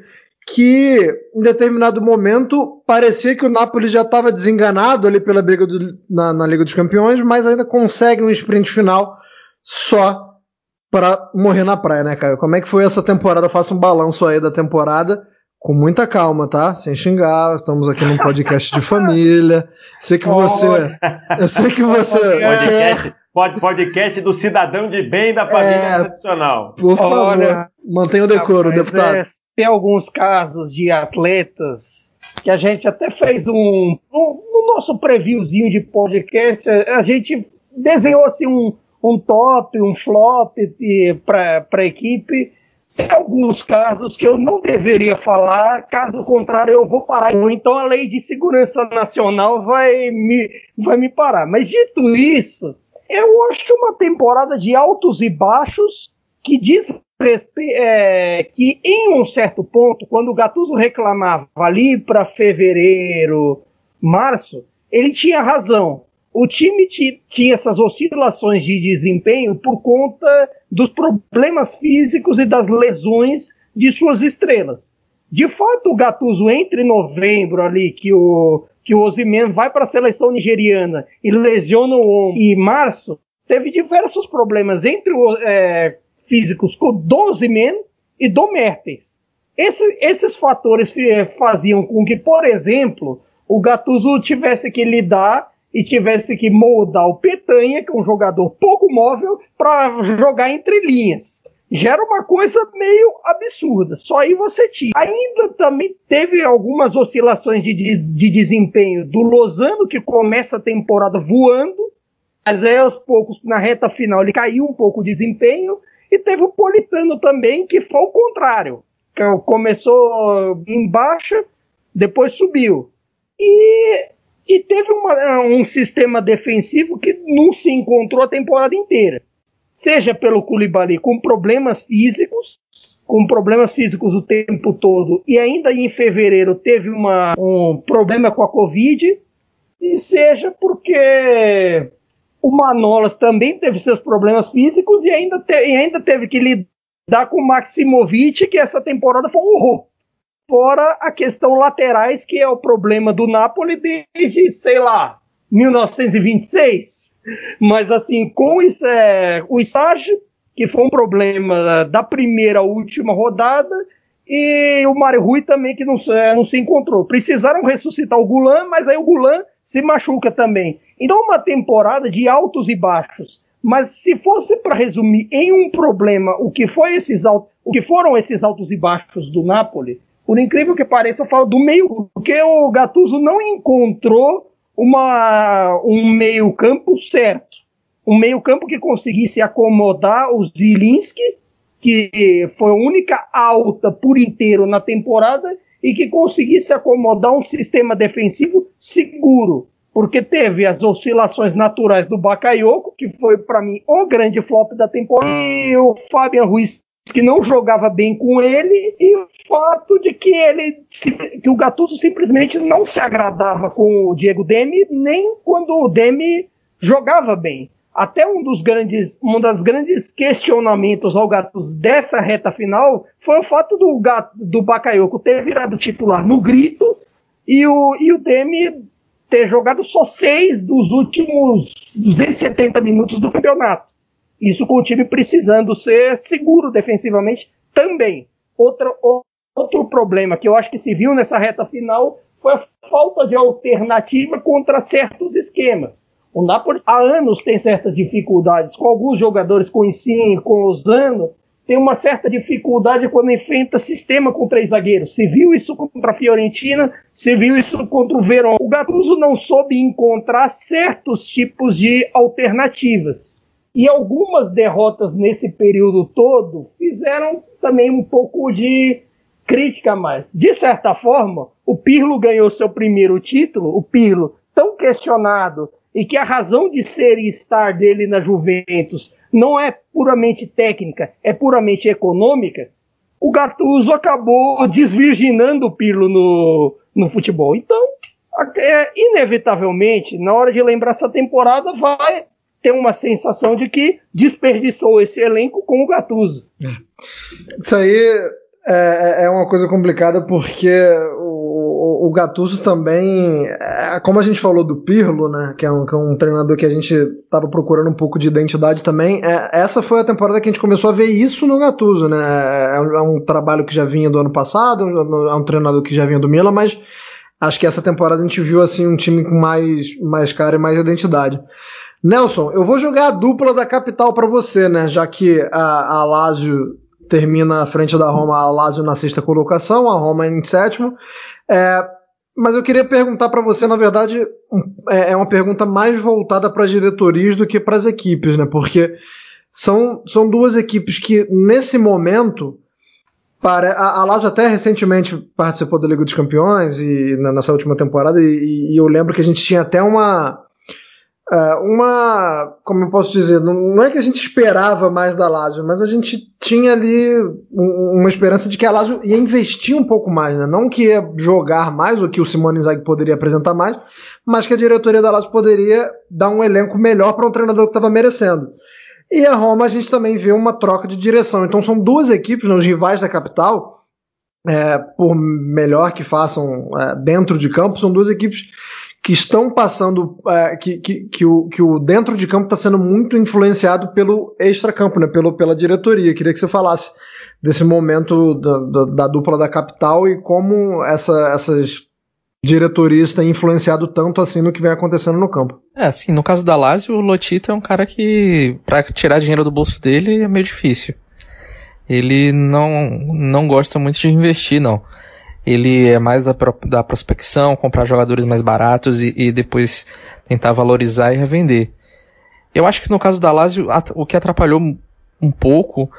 que em determinado momento parecia que o Napoli já estava desenganado ali pela briga do, na, na Liga dos Campeões, mas ainda consegue um sprint final só para morrer na praia, né, Caio? Como é que foi essa temporada? Faça um balanço aí da temporada com muita calma, tá? Sem xingar. Estamos aqui num podcast de família. Sei que você, eu sei que você podcast, podcast do cidadão de bem da família é, tradicional. Por favor, Olha, mantenha o decoro, deputado. É, tem alguns casos de atletas que a gente até fez um, um no nosso previewzinho de podcast, a gente desenhou assim um um top, um flop para a equipe. Tem alguns casos que eu não deveria falar, caso contrário, eu vou parar. Então a lei de segurança nacional vai me, vai me parar. Mas dito isso, eu acho que é uma temporada de altos e baixos que diz é, que em um certo ponto, quando o Gattuso reclamava ali para fevereiro, março, ele tinha razão o time tinha essas oscilações de desempenho por conta dos problemas físicos e das lesões de suas estrelas. De fato, o Gattuso entre novembro ali que o que o Osimhen vai para a seleção nigeriana e lesiona o ombro e março teve diversos problemas entre o, é, físicos do Osimhen e do Mertens. Esse, esses fatores faziam com que, por exemplo, o Gattuso tivesse que lidar e tivesse que moldar o Petanha, que é um jogador pouco móvel, para jogar entre linhas. Já era uma coisa meio absurda. Só aí você tinha. Ainda também teve algumas oscilações de, de, de desempenho do Lozano, que começa a temporada voando, mas aí aos poucos, na reta final, ele caiu um pouco o desempenho. E teve o Politano também, que foi o contrário. Começou em baixa, depois subiu. E e teve uma, um sistema defensivo que não se encontrou a temporada inteira. Seja pelo Koulibaly com problemas físicos, com problemas físicos o tempo todo e ainda em fevereiro teve uma, um problema com a Covid, e seja porque o Manolas também teve seus problemas físicos e ainda, te, e ainda teve que lidar com o Maximovic, que essa temporada foi um horror. Fora a questão laterais, que é o problema do Napoli desde, sei lá, 1926. Mas assim, com o, é, o estágio, que foi um problema da primeira última rodada, e o Mário Rui também, que não, é, não se encontrou. Precisaram ressuscitar o Gulan, mas aí o Gulan se machuca também. Então, uma temporada de altos e baixos. Mas se fosse para resumir em um problema o que, foi esses o que foram esses altos e baixos do Napoli, por incrível que pareça, eu falo do meio, porque o Gattuso não encontrou uma, um meio-campo certo. Um meio-campo que conseguisse acomodar o Zilinski, que foi a única alta por inteiro na temporada, e que conseguisse acomodar um sistema defensivo seguro, porque teve as oscilações naturais do Bakayoko, que foi para mim o grande flop da temporada, e o Fabian Ruiz que não jogava bem com ele e o fato de que ele que o Gattuso simplesmente não se agradava com o Diego Demi nem quando o Demi jogava bem. Até um dos grandes, um das grandes questionamentos ao Gattuso dessa reta final foi o fato do, Gato, do Bakayoko ter virado titular no grito e o, e o Demi ter jogado só seis dos últimos 270 minutos do campeonato. Isso com o time precisando ser seguro defensivamente também. Outro, outro problema que eu acho que se viu nessa reta final foi a falta de alternativa contra certos esquemas. O Napoli há anos tem certas dificuldades, com alguns jogadores com o Insigne, com o Lozano, tem uma certa dificuldade quando enfrenta sistema com três zagueiros. Se viu isso contra a Fiorentina, se viu isso contra o Verón. O Gattuso não soube encontrar certos tipos de alternativas. E algumas derrotas nesse período todo fizeram também um pouco de crítica a mais. De certa forma, o Pirlo ganhou seu primeiro título, o Pirlo tão questionado, e que a razão de ser e estar dele na Juventus não é puramente técnica, é puramente econômica, o Gattuso acabou desvirginando o Pirlo no, no futebol. Então, é, inevitavelmente, na hora de lembrar essa temporada, vai ter uma sensação de que desperdiçou esse elenco com o Gattuso. É. Isso aí é, é, é uma coisa complicada porque o, Gattuso também, é, como a gente falou do Pirlo, né, que é um, que é um treinador que a gente estava procurando um pouco de identidade também, é, essa foi a temporada que a gente começou a ver isso no Gattuso, né, é um, é um trabalho que já vinha do ano passado, é um treinador que já vinha do Milan, mas acho que essa temporada a gente viu assim um time com mais, mais cara e mais identidade. Nelson, eu vou jogar a dupla da capital para você, né, já que a, a Lazio termina à frente da Roma, a Lazio na sexta colocação, a Roma em sétimo. É, mas eu queria perguntar para você, na verdade, é, é uma pergunta mais voltada para as diretorias do que para as equipes, né? Porque são, são duas equipes que, nesse momento, para, a, a Lazio até recentemente participou da Liga dos Campeões e nessa última temporada, e, e eu lembro que a gente tinha até uma uma, como eu posso dizer, não, é que a gente esperava mais da Lazio, mas a gente tinha ali um, uma esperança de que a Lazio ia investir um pouco mais, né? Não que ia jogar mais, ou que o Simone Inzaghi poderia apresentar mais, mas que a diretoria da Lazio poderia dar um elenco melhor para um treinador que estava merecendo. E a Roma a gente também vê uma troca de direção. Então são duas equipes, né, os rivais da capital, é, por melhor que façam é, dentro de campo, são duas equipes que estão passando, é, que, que, que, o, que o dentro de campo está sendo muito influenciado pelo extra-campo, né, pelo, pela diretoria. Queria que você falasse desse momento da, da, da dupla da capital e como essa, essas diretorias têm influenciado tanto assim no que vem acontecendo no campo. É, assim, no caso da Lazio, o Lotito é um cara que, para tirar dinheiro do bolso dele, é meio difícil. Ele não, não gosta muito de investir, não ele é mais da, da prospecção, comprar jogadores mais baratos e, e, depois tentar valorizar e revender. Eu acho que no caso da Lazio, o que atrapalhou um pouco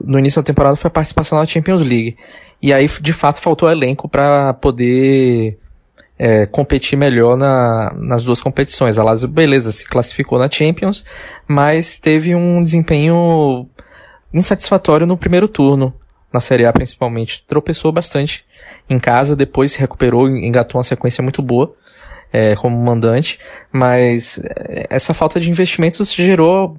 no início da temporada foi a participação na Champions League. E aí, de fato, faltou elenco para poder é, competir melhor na, nas duas competições. A Lazio, beleza, se classificou na Champions, mas teve um desempenho insatisfatório no primeiro turno na Série A principalmente, tropeçou bastante em casa, depois se recuperou, engatou uma sequência muito boa é, como mandante, mas é, essa falta de investimentos gerou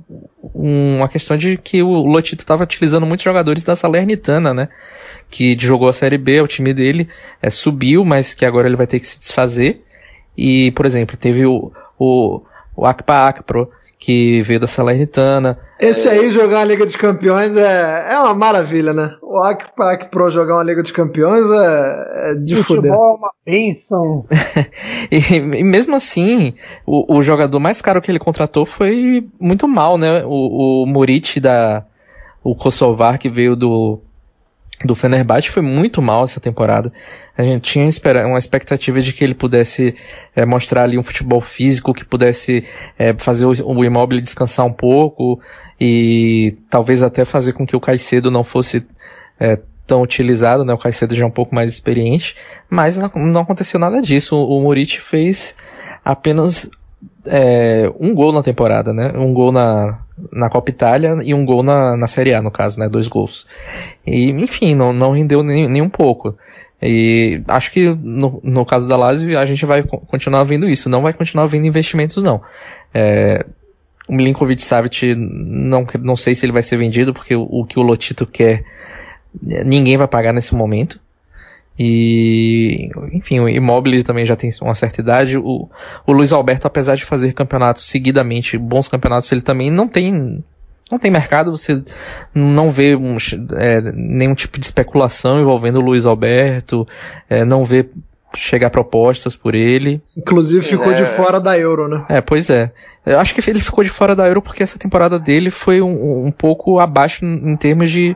uma questão de que o Lotito estava utilizando muitos jogadores da Salernitana, né? Que jogou a Série B, o time dele é, subiu, mas que agora ele vai ter que se desfazer. E, por exemplo, teve o, o, o Akpa Akpro, que veio da Salernitana. Esse aí jogar a Liga dos Campeões é, é uma maravilha, né? O Akpak Pro jogar uma Liga dos Campeões é, é de Futebol fuder. é uma bênção. e, e, mesmo assim, o, o, jogador mais caro que ele contratou foi muito mal, né? O, o Murit da o Kosovar que veio do do Fenerbahçe foi muito mal essa temporada. A gente tinha uma expectativa de que ele pudesse é, mostrar ali um futebol físico, que pudesse é, fazer o, o Immobile descansar um pouco e talvez até fazer com que o Caicedo não fosse é, tão utilizado, né? O Caicedo já é um pouco mais experiente, mas não, não aconteceu nada disso. O, o Morit fez apenas é, um gol na temporada, né? Um gol na, na Copa Itália e um gol na, na Série A, no caso, né? Dois gols. E, enfim, não, não rendeu nem, nem um pouco. E acho que no, no caso da Lazio a gente vai continuar vendo isso. Não vai continuar vendo investimentos, não. É, o Milinkovic Savic, não, não sei se ele vai ser vendido, porque o, o que o Lotito quer, ninguém vai pagar nesse momento. E, enfim, o Immobile também já tem uma certa idade. O, o Luiz Alberto, apesar de fazer campeonatos seguidamente, bons campeonatos, ele também não tem não tem mercado, você não vê um, é, nenhum tipo de especulação envolvendo o Luiz Alberto, é, não vê chegar propostas por ele. Inclusive ficou é... de fora da Euro, né? É, pois é. Eu acho que ele ficou de fora da Euro porque essa temporada dele foi um, um pouco abaixo em termos de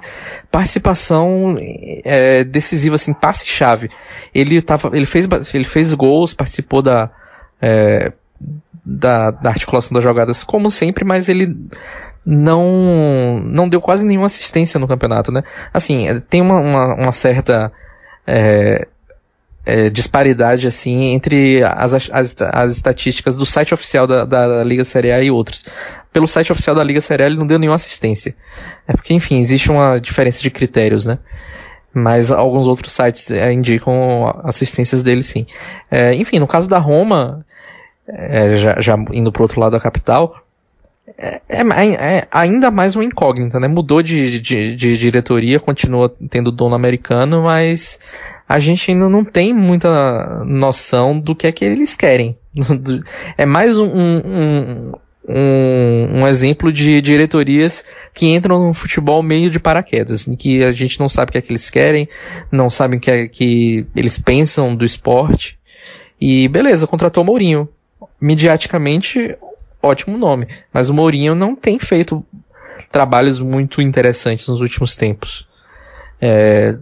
participação é, decisiva, assim, passe-chave. Ele, tava, ele, fez, ele fez gols, participou da, é, da, da articulação das jogadas como sempre, mas ele não não deu quase nenhuma assistência no campeonato, né? Assim, tem uma, uma, uma certa é, é, disparidade assim entre as, as, as, estatísticas do site oficial da, da, Liga Série A e outros. Pelo site oficial da Liga Série A ele não deu nenhuma assistência. É porque, enfim, existe uma diferença de critérios, né? Mas alguns outros sites é, indicam assistências dele sim. É, enfim, no caso da Roma, é, já, já, indo para outro lado da capital, é, é, é, ainda mais uma incógnita, né? Mudou de, de, de diretoria, continua tendo dono americano, mas a gente ainda não tem muita noção do que é que eles querem. é mais um, um, um, um, exemplo de diretorias que entram no futebol meio de paraquedas, em que a gente não sabe o que é que eles querem, não sabem o que é que eles pensam do esporte. E beleza, contratou o Mourinho. Mediaticamente, ótimo nome. Mas o Mourinho não tem feito trabalhos muito interessantes nos últimos tempos. É,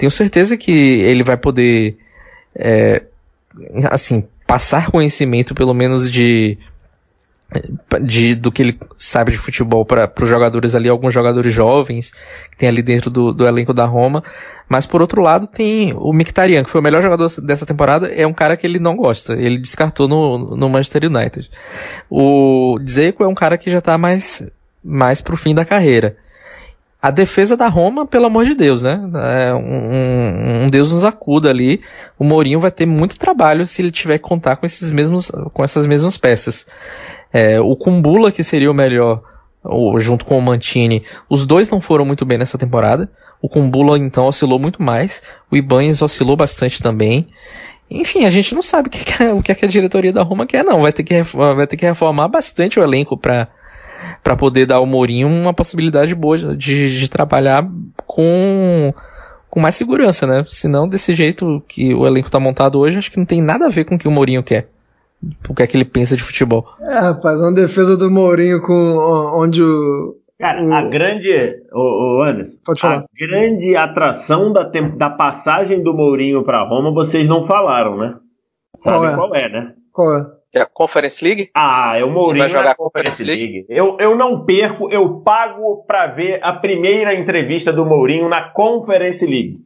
tenho certeza que ele vai poder, é, assim, passar conhecimento pelo menos de, de do que ele sabe de futebol para os jogadores ali, alguns jogadores jovens que tem ali dentro do, do, elenco da Roma. Mas por outro lado tem o Mkhitaryan, que foi o melhor jogador dessa temporada, é um cara que ele não gosta. Ele descartou no, no Manchester United. O Dzeko é um cara que já está mais mais pro fim da carreira a defesa da Roma, pelo amor de Deus, né? É um, um, Deus nos acuda ali. O Mourinho vai ter muito trabalho se ele tiver que contar com, esses mesmos, com essas mesmas peças. É, o Kumbula, que seria o melhor, junto com o Mantini, os dois não foram muito bem nessa temporada. O Kumbula, então, oscilou muito mais. O Ibanez oscilou bastante também. Enfim, a gente não sabe o que, que, o que a diretoria da Roma quer, não. Vai ter que, vai ter que reformar bastante o elenco para para poder dar ao Mourinho uma possibilidade boa de, de trabalhar com, com mais segurança, né? Senão, desse jeito que o elenco tá montado hoje, acho que não tem nada a ver com o que o Mourinho quer. O que é que ele pensa de futebol. É, rapaz, uma defesa do Mourinho com onde o. Cara, o... a grande. O, o Anderson, Pode falar. A grande atração da, da passagem do Mourinho para Roma, vocês não falaram, né? Sabe qual é, qual é né? Qual é? É a Conference League? Ah, é o Mourinho vai jogar a Conference League. League. Eu, eu não perco, eu pago para ver a primeira entrevista do Mourinho na Conference League.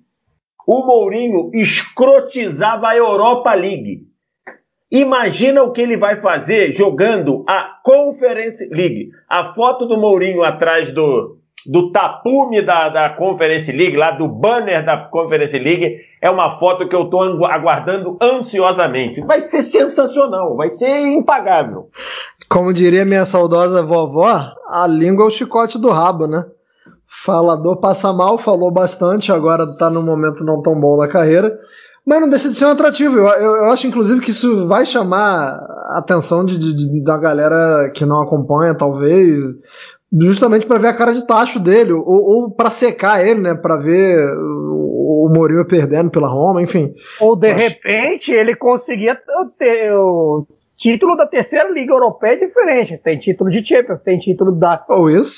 O Mourinho escrotizava a Europa League. Imagina o que ele vai fazer jogando a Conference League. A foto do Mourinho atrás do, do tapume da, da Conference League, lá do banner da Conference League, é uma foto que eu estou aguardando ansiosamente. Vai ser sensacional, vai ser impagável. Como diria minha saudosa vovó, a língua é o chicote do rabo, né? Falador passa mal, falou bastante, agora está num momento não tão bom da carreira. Mas não deixa de ser um atrativo. Eu, eu, eu acho, inclusive, que isso vai chamar a atenção de, de, de da galera que não acompanha, talvez, justamente para ver a cara de tacho dele, ou, ou para secar ele, né? Para ver o, o Mourinho perdendo pela Roma, enfim. Ou de repente ele conseguia ter o título da terceira liga europeia é diferente. Tem título de Champions, tem título da.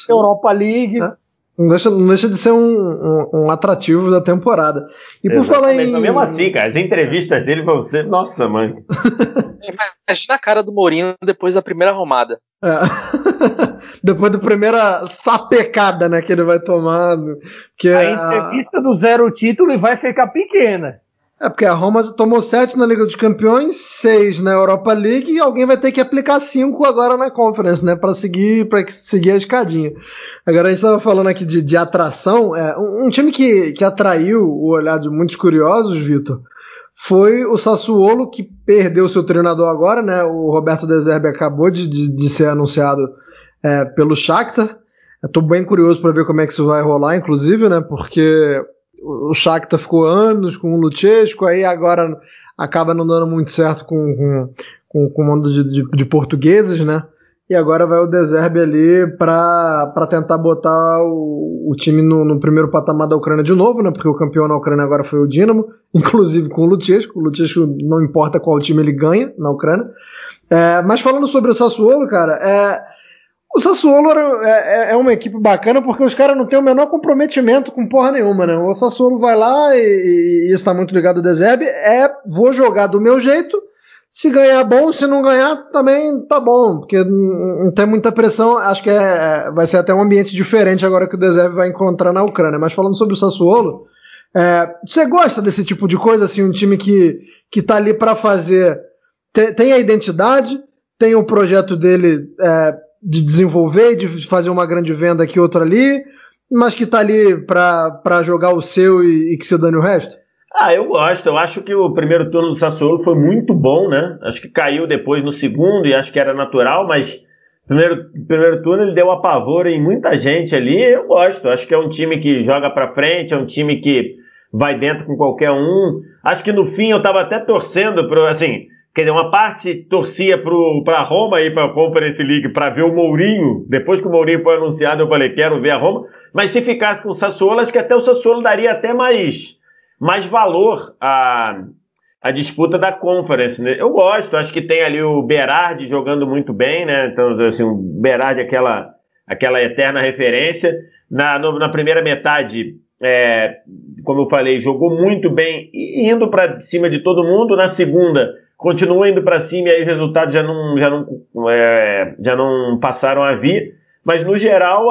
Europa League. É. Não deixa, não deixa de ser um, um, um atrativo da temporada. E por falar em. Mas mesmo assim, cara, as entrevistas dele vão ser. Nossa, mãe. Imagina a cara do Mourinho depois da primeira arrumada. É. depois da primeira sapecada né, que ele vai tomar. Que a entrevista a... do zero título e vai ficar pequena. É porque a Roma tomou 7 na Liga dos Campeões, 6 na Europa League e alguém vai ter que aplicar 5 agora na Conference, né? Para seguir, para seguir a escadinha. Agora a gente estava falando aqui de, de atração. É, um, um, time que, que atraiu o olhar de muitos curiosos, Vitor, foi o Sassuolo, que perdeu seu treinador agora, né? O Roberto Deserbe acabou de, de, de ser anunciado é, pelo Shakhtar. Estou bem curioso para ver como é que isso vai rolar, inclusive, né? Porque o Shakhtar ficou anos com o Luchesco, aí agora acaba não dando muito certo com, com, com, o mundo de, de, de, portugueses, né? E agora vai o Deserbe ali para tentar botar o, o time no, no, primeiro patamar da Ucrânia de novo, né? Porque o campeão na Ucrânia agora foi o Dinamo, inclusive com o Luchesco. O Luchesco não importa qual time ele ganha na Ucrânia. É, mas falando sobre o Sassuolo, cara, é, o Sassuolo é, é, é, uma equipe bacana porque os caras não têm o menor comprometimento com porra nenhuma, né? O Sassuolo vai lá e, e está muito ligado ao Dezeb, é vou jogar do meu jeito, se ganhar bom, se não ganhar também tá bom, porque não tem muita pressão, acho que é, é, vai ser até um ambiente diferente agora que o Dezeb vai encontrar na Ucrânia. Mas falando sobre o Sassuolo, é, você gosta desse tipo de coisa, assim, um time que, que tá ali para fazer, tem, tem, a identidade, tem o projeto dele é, de desenvolver, de fazer uma grande venda aqui, outra ali, mas que tá ali para jogar o seu e, e, que se dane o resto? Ah, eu gosto. Eu acho que o primeiro turno do Sassuolo foi muito bom, né? Acho que caiu depois no segundo e acho que era natural, mas primeiro primeiro turno ele deu apavoro em muita gente ali. Eu gosto. Acho que é um time que joga para frente, é um time que vai dentro com qualquer um. Acho que no fim eu tava até torcendo pro assim, Quer dizer, uma parte torcia para Roma ir para a Conference League para ver o Mourinho. Depois que o Mourinho foi anunciado, eu falei, quero ver a Roma. Mas se ficasse com o Sassuolo, acho que até o Sassuolo daria até mais, mais valor à, à disputa da Conference. Né? Eu gosto, acho que tem ali o Berardi jogando muito bem, né? Então, assim, o Berardi, aquela, aquela eterna referência. Na, no, na primeira metade, é, como eu falei, jogou muito bem, indo para cima de todo mundo. Na segunda continua indo para cima e aí os resultados já não, já não, é, já não passaram a vir. Mas no geral,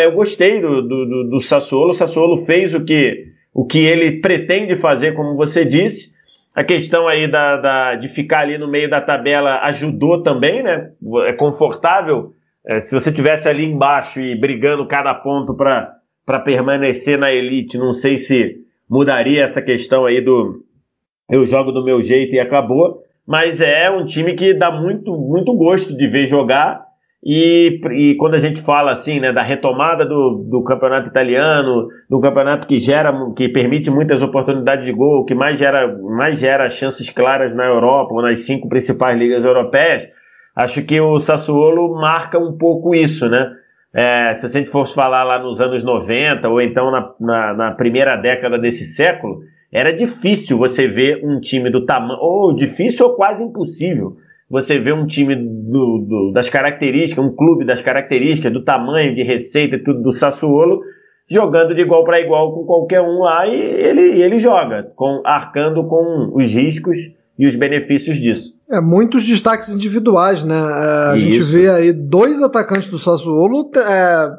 eu gostei do, do, do Sassuolo. O Sassuolo fez o que, o que ele pretende fazer, como você disse. A questão aí da, da, de ficar ali no meio da tabela ajudou também, né? É confortável. É, se você tivesse ali embaixo e brigando cada ponto para permanecer na elite, não sei se mudaria essa questão aí do, eu jogo do meu jeito e acabou. Mas é um time que dá muito, muito gosto de ver jogar. E, e quando a gente fala assim, né, da retomada do, do campeonato italiano, do campeonato que gera, que permite muitas oportunidades de gol, que mais gera, mais gera chances claras na Europa, ou nas cinco principais ligas europeias, acho que o Sassuolo marca um pouco isso, né? É, se a gente fosse falar lá nos anos 90, ou então na, na, na primeira década desse século, era difícil você ver um time do tamanho, ou difícil ou quase impossível, você ver um time do, do, das características, um clube das características, do tamanho, de receita e tudo do Sassuolo, jogando de igual para igual com qualquer um lá e ele, ele joga, com, arcando com os riscos e os benefícios disso. É, muitos destaques individuais, né? É, a gente vê aí dois atacantes do Sassuolo é,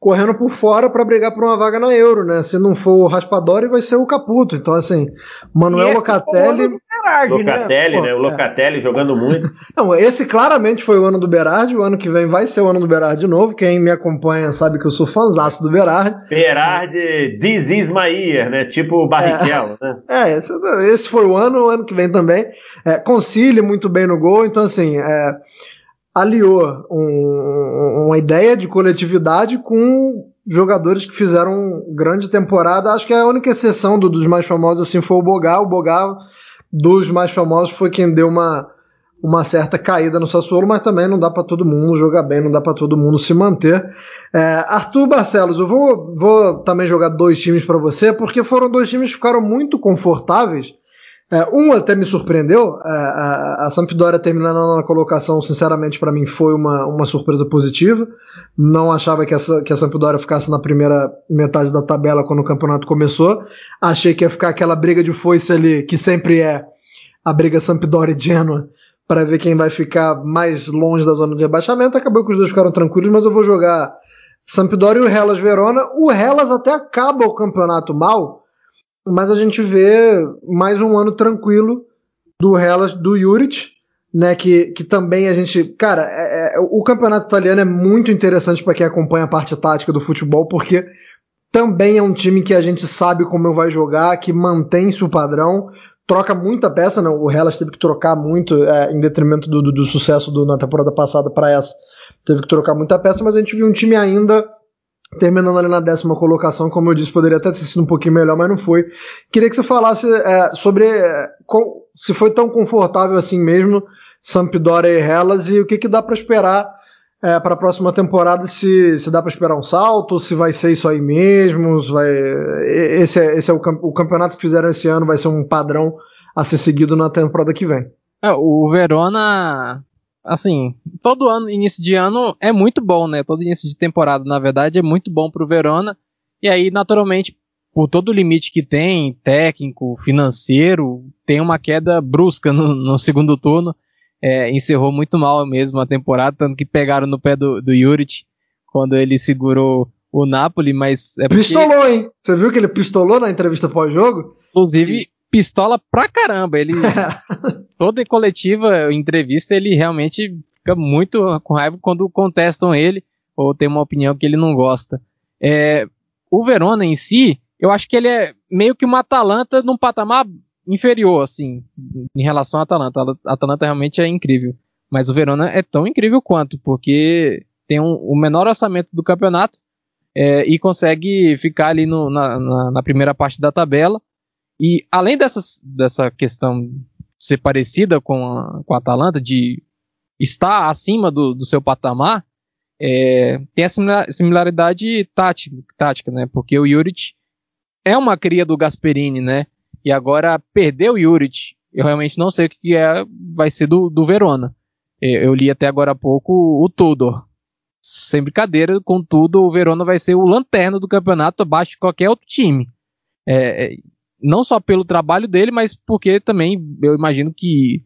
correndo por fora para brigar por uma vaga na Euro, né? Se não for o Raspadori, vai ser o Caputo. Então, assim, Manuel Locatelli. Berardi, Locatelli, né? né? O Locatelli é. jogando muito. Não, esse claramente foi o ano do Berardi. O ano que vem vai ser o ano do Berardi de novo. Quem me acompanha sabe que eu sou fãzaço do Berardi. Berardi, this is my year, né? Tipo o Barrichello, é. né? É, esse, esse, foi o ano, o ano que vem também. É, concilie muito bem no gol. Então, assim, é, aliou um, uma ideia de coletividade com jogadores que fizeram grande temporada. Acho que a única exceção do, dos mais famosos assim foi o Bogal. O Bogal dos mais famosos foi quem deu uma, uma certa caída no Sassuolo, mas também não dá para todo mundo jogar bem, não dá para todo mundo se manter. É, Arthur Barcelos, eu vou, vou também jogar dois times para você, porque foram dois times que ficaram muito confortáveis é, um até me surpreendeu, a, a, a Sampdoria terminando na colocação, sinceramente, para mim foi uma, uma surpresa positiva. Não achava que, essa, que a Sampdoria ficasse na primeira metade da tabela quando o campeonato começou. Achei que ia ficar aquela briga de foice ali, que sempre é a briga Sampdoria e Genoa, para ver quem vai ficar mais longe da zona de rebaixamento. Acabou que os dois ficaram tranquilos, mas eu vou jogar Sampdoria e o Hellas Verona. O Hellas até acaba o campeonato mal, mas a gente vê mais um ano tranquilo do Hellas, do Juric, né, que, que também a gente, cara, é, é, o campeonato italiano é muito interessante para quem acompanha a parte tática do futebol, porque também é um time que a gente sabe como vai jogar, que mantém-se o padrão, troca muita peça, né? o Hellas teve que trocar muito é, em detrimento do, do, do sucesso do, na temporada passada para essa, teve que trocar muita peça, mas a gente viu um time ainda terminando ali na décima colocação, como eu disse, poderia até ter sido um pouquinho melhor, mas não foi. Queria que você falasse é, sobre é, com, se foi tão confortável assim mesmo, Sampdoria e Hellas, e o que, que dá para esperar é, para a próxima temporada, se, se dá para esperar um salto, se vai ser isso aí mesmo, se vai, esse é, esse é o, o campeonato que fizeram esse ano, vai ser um padrão a ser seguido na temporada que vem. É, o Verona assim, todo ano, início de ano é muito bom, né? Todo início de temporada, na verdade, é muito bom pro Verona. E aí, naturalmente, por todo o limite que tem, técnico, financeiro, tem uma queda brusca no, no segundo turno. É, encerrou muito mal mesmo a temporada, tanto que pegaram no pé do, do Juric quando ele segurou o Napoli, mas é porque... Pistolou, hein? Você viu que ele pistolou na entrevista pós-jogo? Inclusive, pistola pra caramba. Ele toda coletiva, entrevista, ele realmente fica muito com raiva quando contestam ele ou tem uma opinião que ele não gosta. É, o Verona em si, eu acho que ele é meio que uma Atalanta num patamar inferior, assim, em relação à Atalanta. A Atalanta realmente é incrível. Mas o Verona é tão incrível quanto, porque tem um, o menor orçamento do campeonato é, e consegue ficar ali no, na, na, na, primeira parte da tabela. E além dessas, dessa questão ser parecida com a, com a Atalanta, de estar acima do, do seu patamar, é, tem a similaridade tática, tática, né? Porque o Juric é uma cria do Gasperini, né? E agora perdeu o Juric. Eu realmente não sei o que é, vai ser do, do Verona. Eu, eu li até agora há pouco o Tudor. Sem brincadeira, contudo, o Verona vai ser o lanterna do campeonato abaixo de qualquer outro time. É, é não só pelo trabalho dele, mas porque também eu imagino que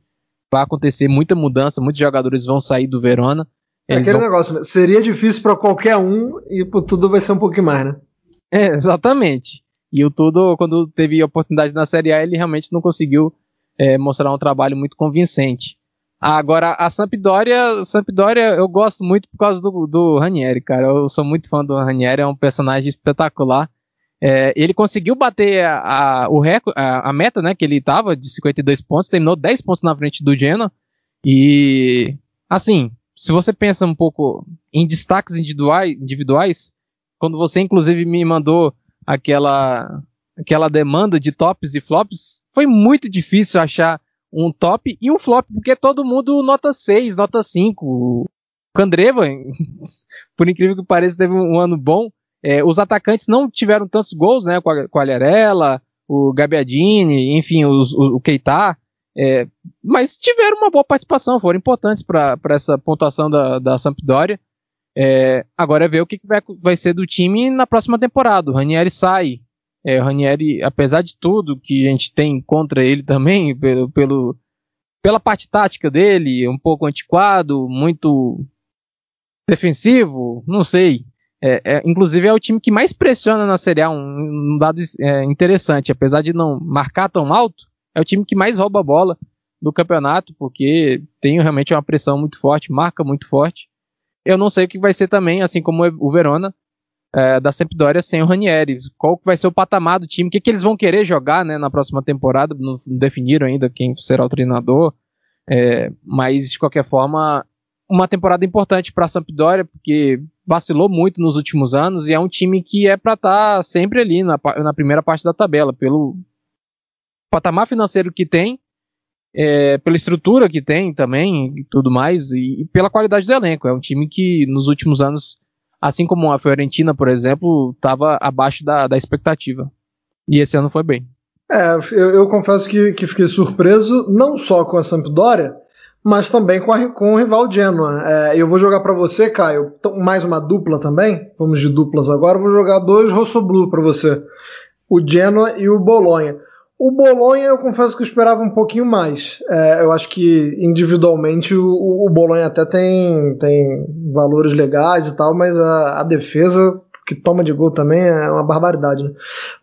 vai acontecer muita mudança, muitos jogadores vão sair do Verona. É aquele vão... negócio, né? seria difícil para qualquer um e por tudo vai ser um pouquinho mais, né? É, exatamente. E o Tudo, quando teve oportunidade na Série A, ele realmente não conseguiu é, mostrar um trabalho muito convincente. Agora, a Sampdoria, Sampdoria eu gosto muito por causa do, do Ranieri, cara. Eu sou muito fã do Ranieri, é um personagem espetacular. É, ele conseguiu bater a, a, o a, a, meta né, que ele estava de 52 pontos, terminou 10 pontos na frente do Genoa. E, assim, se você pensa um pouco em destaques individuais, individuais quando você inclusive me mandou aquela, aquela demanda de tops e flops, foi muito difícil achar um top e um flop, porque todo mundo nota 6, nota 5. O Candreva, por incrível que pareça, teve um ano bom. É, os atacantes não tiveram tantos gols, né? Com a, com o Gabiadini, enfim, os, o, o Keita, é, mas tiveram uma boa participação, foram importantes para essa pontuação da, da Sampdoria. É, agora é ver o que vai, vai ser do time na próxima temporada. O Ranieri sai. É, o Ranieri, apesar de tudo que a gente tem contra ele também, pelo, pelo, pela parte tática dele, um pouco antiquado, muito defensivo, não sei. É, é, inclusive é o time que mais pressiona na Série A, um, um dado é, interessante, apesar de não marcar tão alto, é o time que mais rouba a bola do campeonato, porque tem realmente uma pressão muito forte, marca muito forte. Eu não sei o que vai ser também, assim como o Verona, é, da Sampdoria sem o Ranieri. Qual vai ser o patamar do time? O que, que eles vão querer jogar né, na próxima temporada? Não, não definiram ainda quem será o treinador. É, mas, de qualquer forma, uma temporada importante para a Sampdoria, porque vacilou muito nos últimos anos e é um time que é para estar tá sempre ali na, na primeira parte da tabela, pelo patamar financeiro que tem é, pela estrutura que tem também e tudo mais, e, e, pela qualidade do elenco. É um time que nos últimos anos, assim como a Fiorentina, por exemplo, estava abaixo da, da, expectativa. E esse ano foi bem. É, eu, eu confesso que, que, fiquei surpreso, não só com a Sampdoria, mas também com, a, com o rival Genoa. É, eu vou jogar para você, Caio, mais uma dupla também. Vamos de duplas agora. Vou jogar dois Rossoblu para você: o Genoa e o Bolonha. O Bolonha, eu confesso que eu esperava um pouquinho mais. É, eu acho que individualmente o, o Bolonha até tem, tem valores legais e tal, mas a, a, defesa que toma de gol também é uma barbaridade. Né?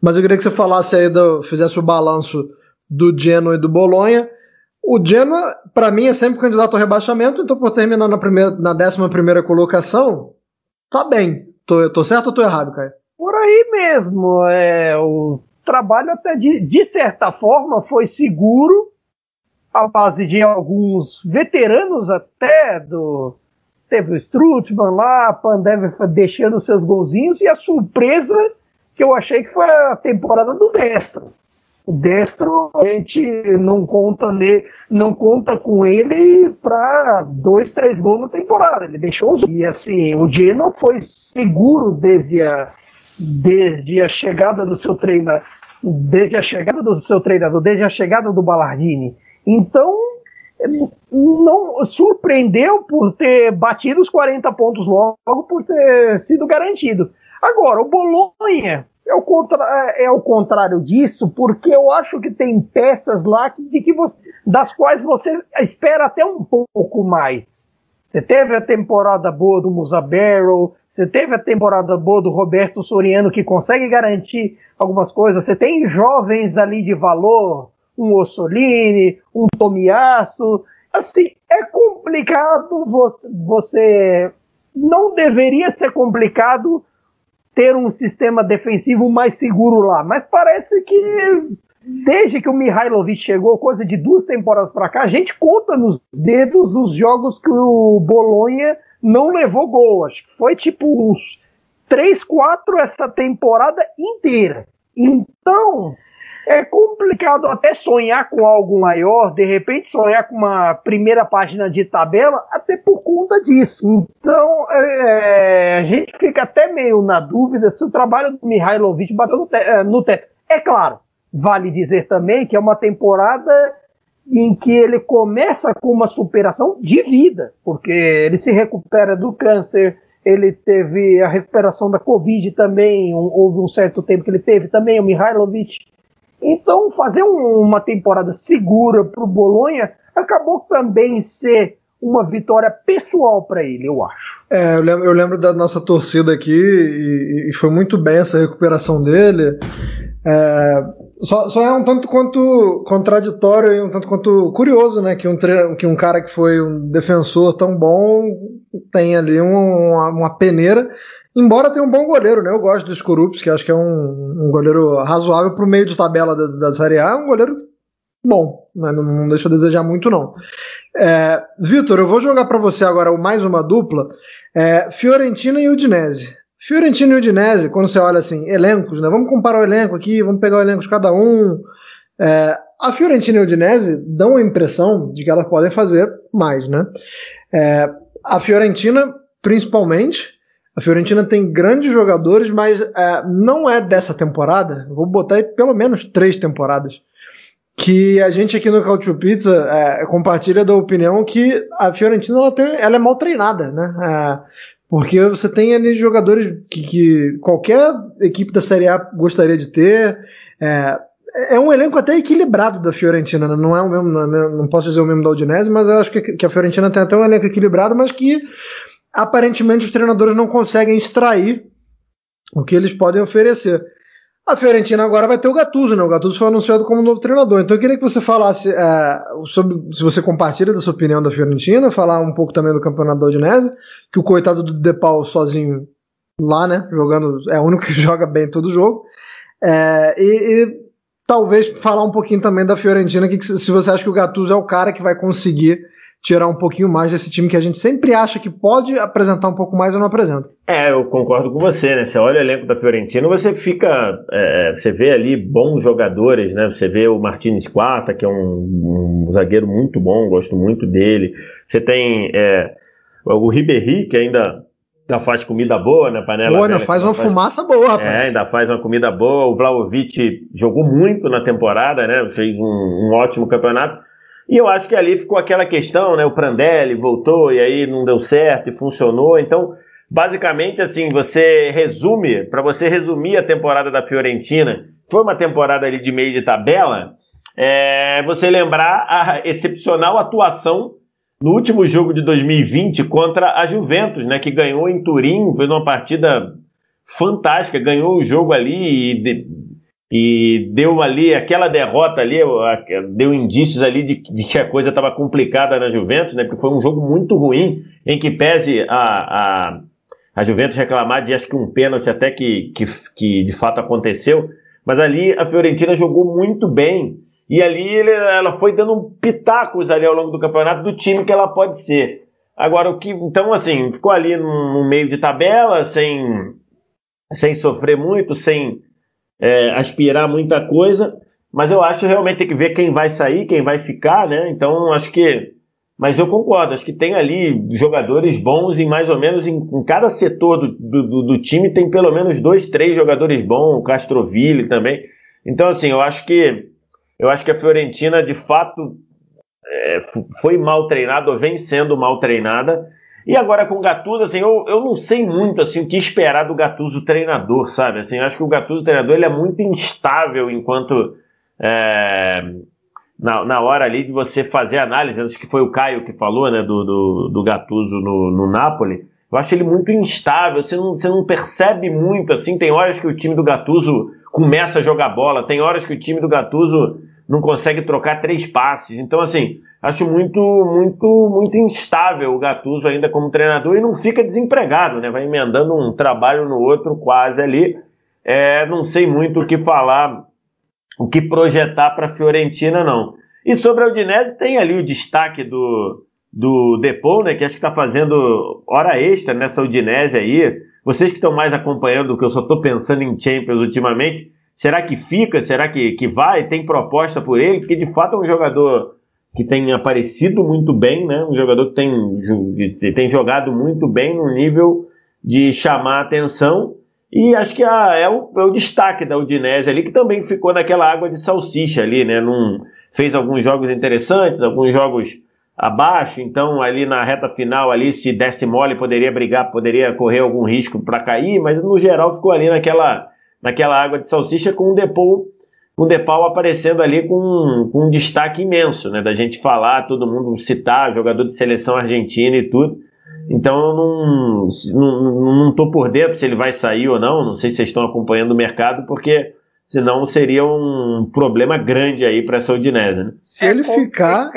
Mas eu queria que você falasse aí, do, fizesse o balanço do Genoa e do Bolonha. O Genoa, para mim, é sempre candidato ao rebaixamento, então por terminar na, primeira, na 11 primeira colocação, tá bem. Tô, tô certo ou tô errado, Caio? Por aí mesmo. É, o trabalho até de, de certa forma foi seguro, à base de alguns veteranos até do. Teve o Strutman lá, Pandev deixando seus golzinhos, e a surpresa que eu achei que foi a temporada do Destro. O Destro, a gente não conta, ne, não conta com ele para dois, três gols na temporada. Ele deixou os. E assim, o Genoa foi seguro desde a, desde a chegada do seu treinador, desde a chegada do seu treinador, desde a chegada do Ballardini. Então, não surpreendeu por ter batido os 40 pontos logo, por ter sido garantido. Agora, o Bolonha é o, contra, é o contrário disso, porque eu acho que tem peças lá que, de que você, das quais você espera até um pouco mais. Você teve a temporada boa do Musa Barrow, você teve a temporada boa do Roberto Soriano, que consegue garantir algumas coisas. Você tem jovens ali de valor, um Ossolini, um Tomiasso. Assim, é complicado você, você. Não deveria ser complicado ter um sistema defensivo mais seguro lá, mas parece que desde que o Mihailovic chegou, coisa de duas temporadas para cá, a gente conta nos dedos os jogos que o Bolonha não levou gol. Acho que foi tipo uns 3, 4 essa temporada inteira. Então, é complicado até sonhar com algo maior, de repente sonhar com uma primeira página de tabela, até por conta disso. Então, é, a gente fica até meio na dúvida se o trabalho do Mihailovic bateu no, te é, no teto. É claro, Vale dizer também que é uma temporada em que ele começa com uma superação de vida, porque ele se recupera do câncer, ele teve a recuperação da Covid também, um, houve um certo tempo que ele teve também, o Mihailovic. Então, fazer um, uma temporada segura para o Bolonha acabou também ser uma vitória pessoal para ele, eu acho. É, eu lembro, eu lembro, da nossa torcida aqui e, e, foi muito bem essa recuperação dele. É, só, só, é um tanto quanto contraditório e um tanto quanto curioso, né? Que um, que um cara que foi um defensor tão bom tem ali um, uma, uma, peneira, embora tenha um bom goleiro, né? Eu gosto dos Corupes, que acho que é um, um goleiro razoável para o meio de tabela da, da Série A, é um goleiro bom, né? não, não deixa a desejar muito, não. É, Vitor, eu vou jogar para você agora mais uma dupla: é, Fiorentina e Udinese. Fiorentina e Udinese, quando você olha assim, elencos, né? Vamos comparar o elenco aqui, vamos pegar o elenco de cada um. É, a Fiorentina e Udinese dão a impressão de que elas podem fazer mais, né? É, a Fiorentina, principalmente, a Fiorentina tem grandes jogadores, mas é, não é dessa temporada. Vou botar aí pelo menos três temporadas. Que a gente aqui no Cautio Pizza é, compartilha da opinião que a Fiorentina ela, tem, ela é mal treinada, né? É, porque você tem ali jogadores que, que, qualquer equipe da Série A gostaria de ter. É, é um elenco até equilibrado da Fiorentina, né? não é o mesmo, não posso dizer o mesmo da Udinese, mas eu acho que, que a Fiorentina tem até um elenco equilibrado, mas que aparentemente os treinadores não conseguem extrair o que eles podem oferecer. A Fiorentina agora vai ter o Gattuso, né? O Gattuso foi anunciado como novo treinador. Então eu queria que você falasse é, sobre se você compartilha da sua opinião da Fiorentina, falar um pouco também do campeonato da Udinese, que o coitado do Depau sozinho lá, né? Jogando, é o único que joga bem todo jogo. É, e, e, talvez falar um pouquinho também da Fiorentina, que se você acha que o Gattuso é o cara que vai conseguir tirar um pouquinho mais desse time que a gente sempre acha que pode apresentar um pouco mais ou não apresenta. É, eu concordo com você, né? Você olha o elenco da Fiorentina, você fica. É, você vê ali bons jogadores, né? Você vê o Martinez Quarta, que é um, um zagueiro muito bom, gosto muito dele. Você tem é, o Ribéry, que ainda ainda faz comida boa na panela. Boa, ainda faz uma faz... fumaça boa, rapaz. É, ainda faz uma comida boa. O Vlaovic jogou muito na temporada, né? Fez um, um ótimo campeonato. E eu acho que ali ficou aquela questão, né? O Prandelli voltou e aí não deu certo e funcionou. Então, basicamente, assim, você resume, para você resumir a temporada da Fiorentina, foi uma temporada ali de meio de tabela, é você lembrar a excepcional atuação no último jogo de 2020 contra a Juventus, né? Que ganhou em Turim, fez uma partida fantástica, ganhou o jogo ali e e deu ali aquela derrota ali, deu indícios ali de, de que a coisa estava complicada na Juventus, né? Porque foi um jogo muito ruim, em que pese a, a, a Juventus reclamar de acho que um pênalti até que, que, que de fato aconteceu, mas ali a Fiorentina jogou muito bem e ali ele, ela foi dando pitacos ali ao longo do campeonato do time que ela pode ser. Agora o que então assim ficou ali no, no meio de tabela sem sem sofrer muito, sem é, aspirar muita coisa, mas eu acho realmente tem que ver quem vai sair, quem vai ficar, né? Então acho que. Mas eu concordo, acho que tem ali jogadores bons em mais ou menos em, em cada setor do, do, do, time tem pelo menos dois, três jogadores bons, o Castroville também. Então, assim, eu acho que eu acho que a Fiorentina de fato é, foi mal treinada ou vem sendo mal treinada. E agora com o Gattuso, assim, eu, eu não sei muito assim o que esperar do Gattuso treinador, sabe? Assim, eu acho que o Gattuso treinador ele é muito instável enquanto é, na, na hora ali de você fazer análise, acho que foi o Caio que falou, né, do, do, do Gattuso no, no Napoli. Eu acho ele muito instável, você não, você não percebe muito, assim, tem horas que o time do Gattuso começa a jogar bola, tem horas que o time do Gattuso não consegue trocar três passes. Então, assim, acho muito, muito, muito instável o Gattuso ainda como treinador e não fica desempregado, né? Vai emendando um trabalho no outro quase ali. É, não sei muito o que falar, o que projetar para a Fiorentina, não. E sobre a Udinese, tem ali o destaque do, do Depou, né? Que acho que está fazendo hora extra nessa Udinese aí. Vocês que estão mais acompanhando, que eu só estou pensando em Champions ultimamente, Será que fica? Será que, que vai? Tem proposta por ele? Porque de fato é um jogador que tem aparecido muito bem, né? Um jogador que tem, tem jogado muito bem no nível de chamar atenção. E acho que a, é, o, é, o, destaque da Udinese ali, que também ficou naquela água de salsicha ali, né? Num, fez alguns jogos interessantes, alguns jogos abaixo, então ali na reta final ali, se desse mole, poderia brigar, poderia correr algum risco para cair, mas no geral ficou ali naquela naquela água de salsicha com o Depou, com o Depau aparecendo ali com, com um destaque imenso, né? Da gente falar, todo mundo citar, jogador de seleção argentina e tudo. Então eu não, não, não tô por dentro se ele vai sair ou não, não sei se vocês estão acompanhando o mercado, porque senão seria um problema grande aí para essa Udinese, né? Se ele é ficar.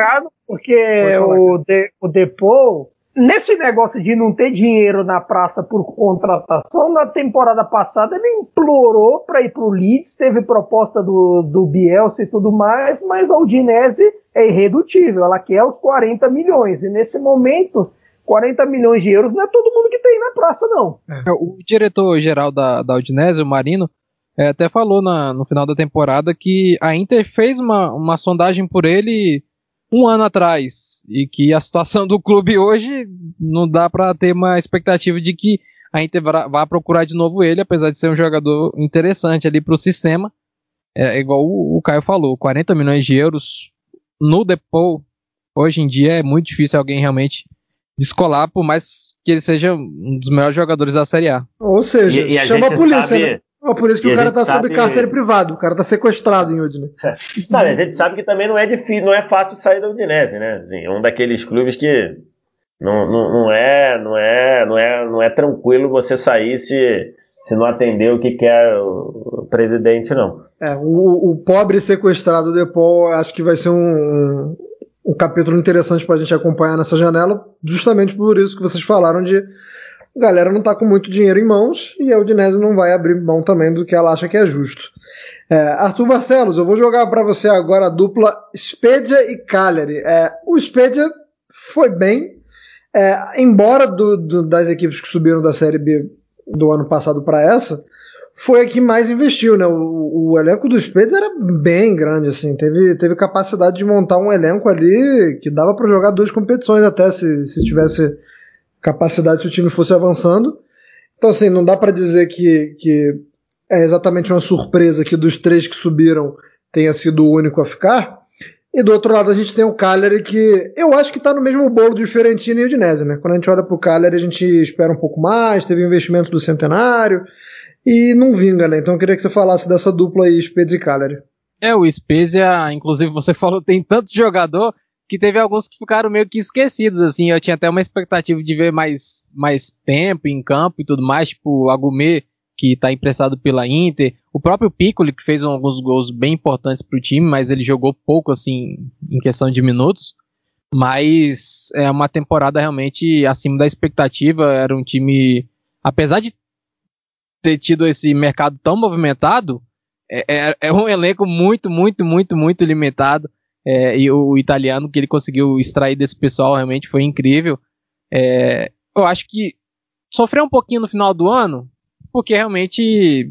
Porque o, de, o Depou Nesse negócio de não ter dinheiro na praça por contratação, na temporada passada ele implorou para ir para o Leeds, teve proposta do, do Bielsa e tudo mais, mas a Udinese é irredutível, ela quer os 40 milhões. E nesse momento, 40 milhões de euros não é todo mundo que tem na praça, não. É, o diretor-geral da, da Udinese, o Marino, é, até falou na, no final da temporada que a Inter fez uma, uma sondagem por ele um ano atrás e que a situação do clube hoje não dá para ter uma expectativa de que a Inter vá procurar de novo ele, apesar de ser um jogador interessante ali para o sistema. É, é igual o, o, Caio falou, 40 milhões de euros no Depot hoje em dia é muito difícil alguém realmente descolar, por mais que ele seja um dos melhores jogadores da Série A. Ou seja, e, e a chama a polícia, sabe... né? Oh, por isso que e o cara tá sabe... sob cárcere privado, o cara tá sequestrado em Udine. não, a gente sabe que também não é difícil, não é fácil sair da Udinese, né? Assim, é um daqueles clubes que não, não, não, é, não, é, não, é, não é tranquilo você sair se, se não atender o que quer o presidente, não. É, o, o pobre sequestrado de Paul acho que vai ser um, um capítulo interessante para a gente acompanhar nessa janela, justamente por isso que vocês falaram de a galera não tá com muito dinheiro em mãos e a Udinese não vai abrir mão também do que ela acha que é justo. É, Arthur Barcelos, eu vou jogar para você agora a dupla Spedia e Cagliari. É, o Spedia foi bem, é, embora do, do, das equipes que subiram da Série B do ano passado para essa, foi a que mais investiu, né? O, o elenco do Spades era bem grande, assim, teve, teve capacidade de montar um elenco ali que dava para jogar duas competições até se, se tivesse capacidade se o time fosse avançando. Então, assim, não dá para dizer que, que é exatamente uma surpresa que dos três que subiram tenha sido o único a ficar. E do outro lado a gente tem o Cagliari que eu acho que está no mesmo bolo de Fiorentina e Udinese, né? Quando a gente olha para o Cagliari a gente espera um pouco mais, teve investimento do Centenário, e não vinga, né? Então eu queria que você falasse dessa dupla aí, Spezia e Cagliari. É, o Spezia, inclusive você falou, tem tanto jogador que teve alguns que ficaram meio que esquecidos, assim, eu tinha até uma expectativa de ver mais, mais tempo em campo e tudo mais, tipo Agumê, que está emprestado pela Inter, o próprio Piccoli, que fez alguns gols bem importantes para o time, mas ele jogou pouco, assim, em questão de minutos, mas é uma temporada realmente acima da expectativa, era um time, apesar de ter tido esse mercado tão movimentado, é, é, é um elenco muito, muito, muito, muito limitado. É, e o, italiano que ele conseguiu extrair desse pessoal realmente foi incrível. É, eu acho que sofreu um pouquinho no final do ano, porque realmente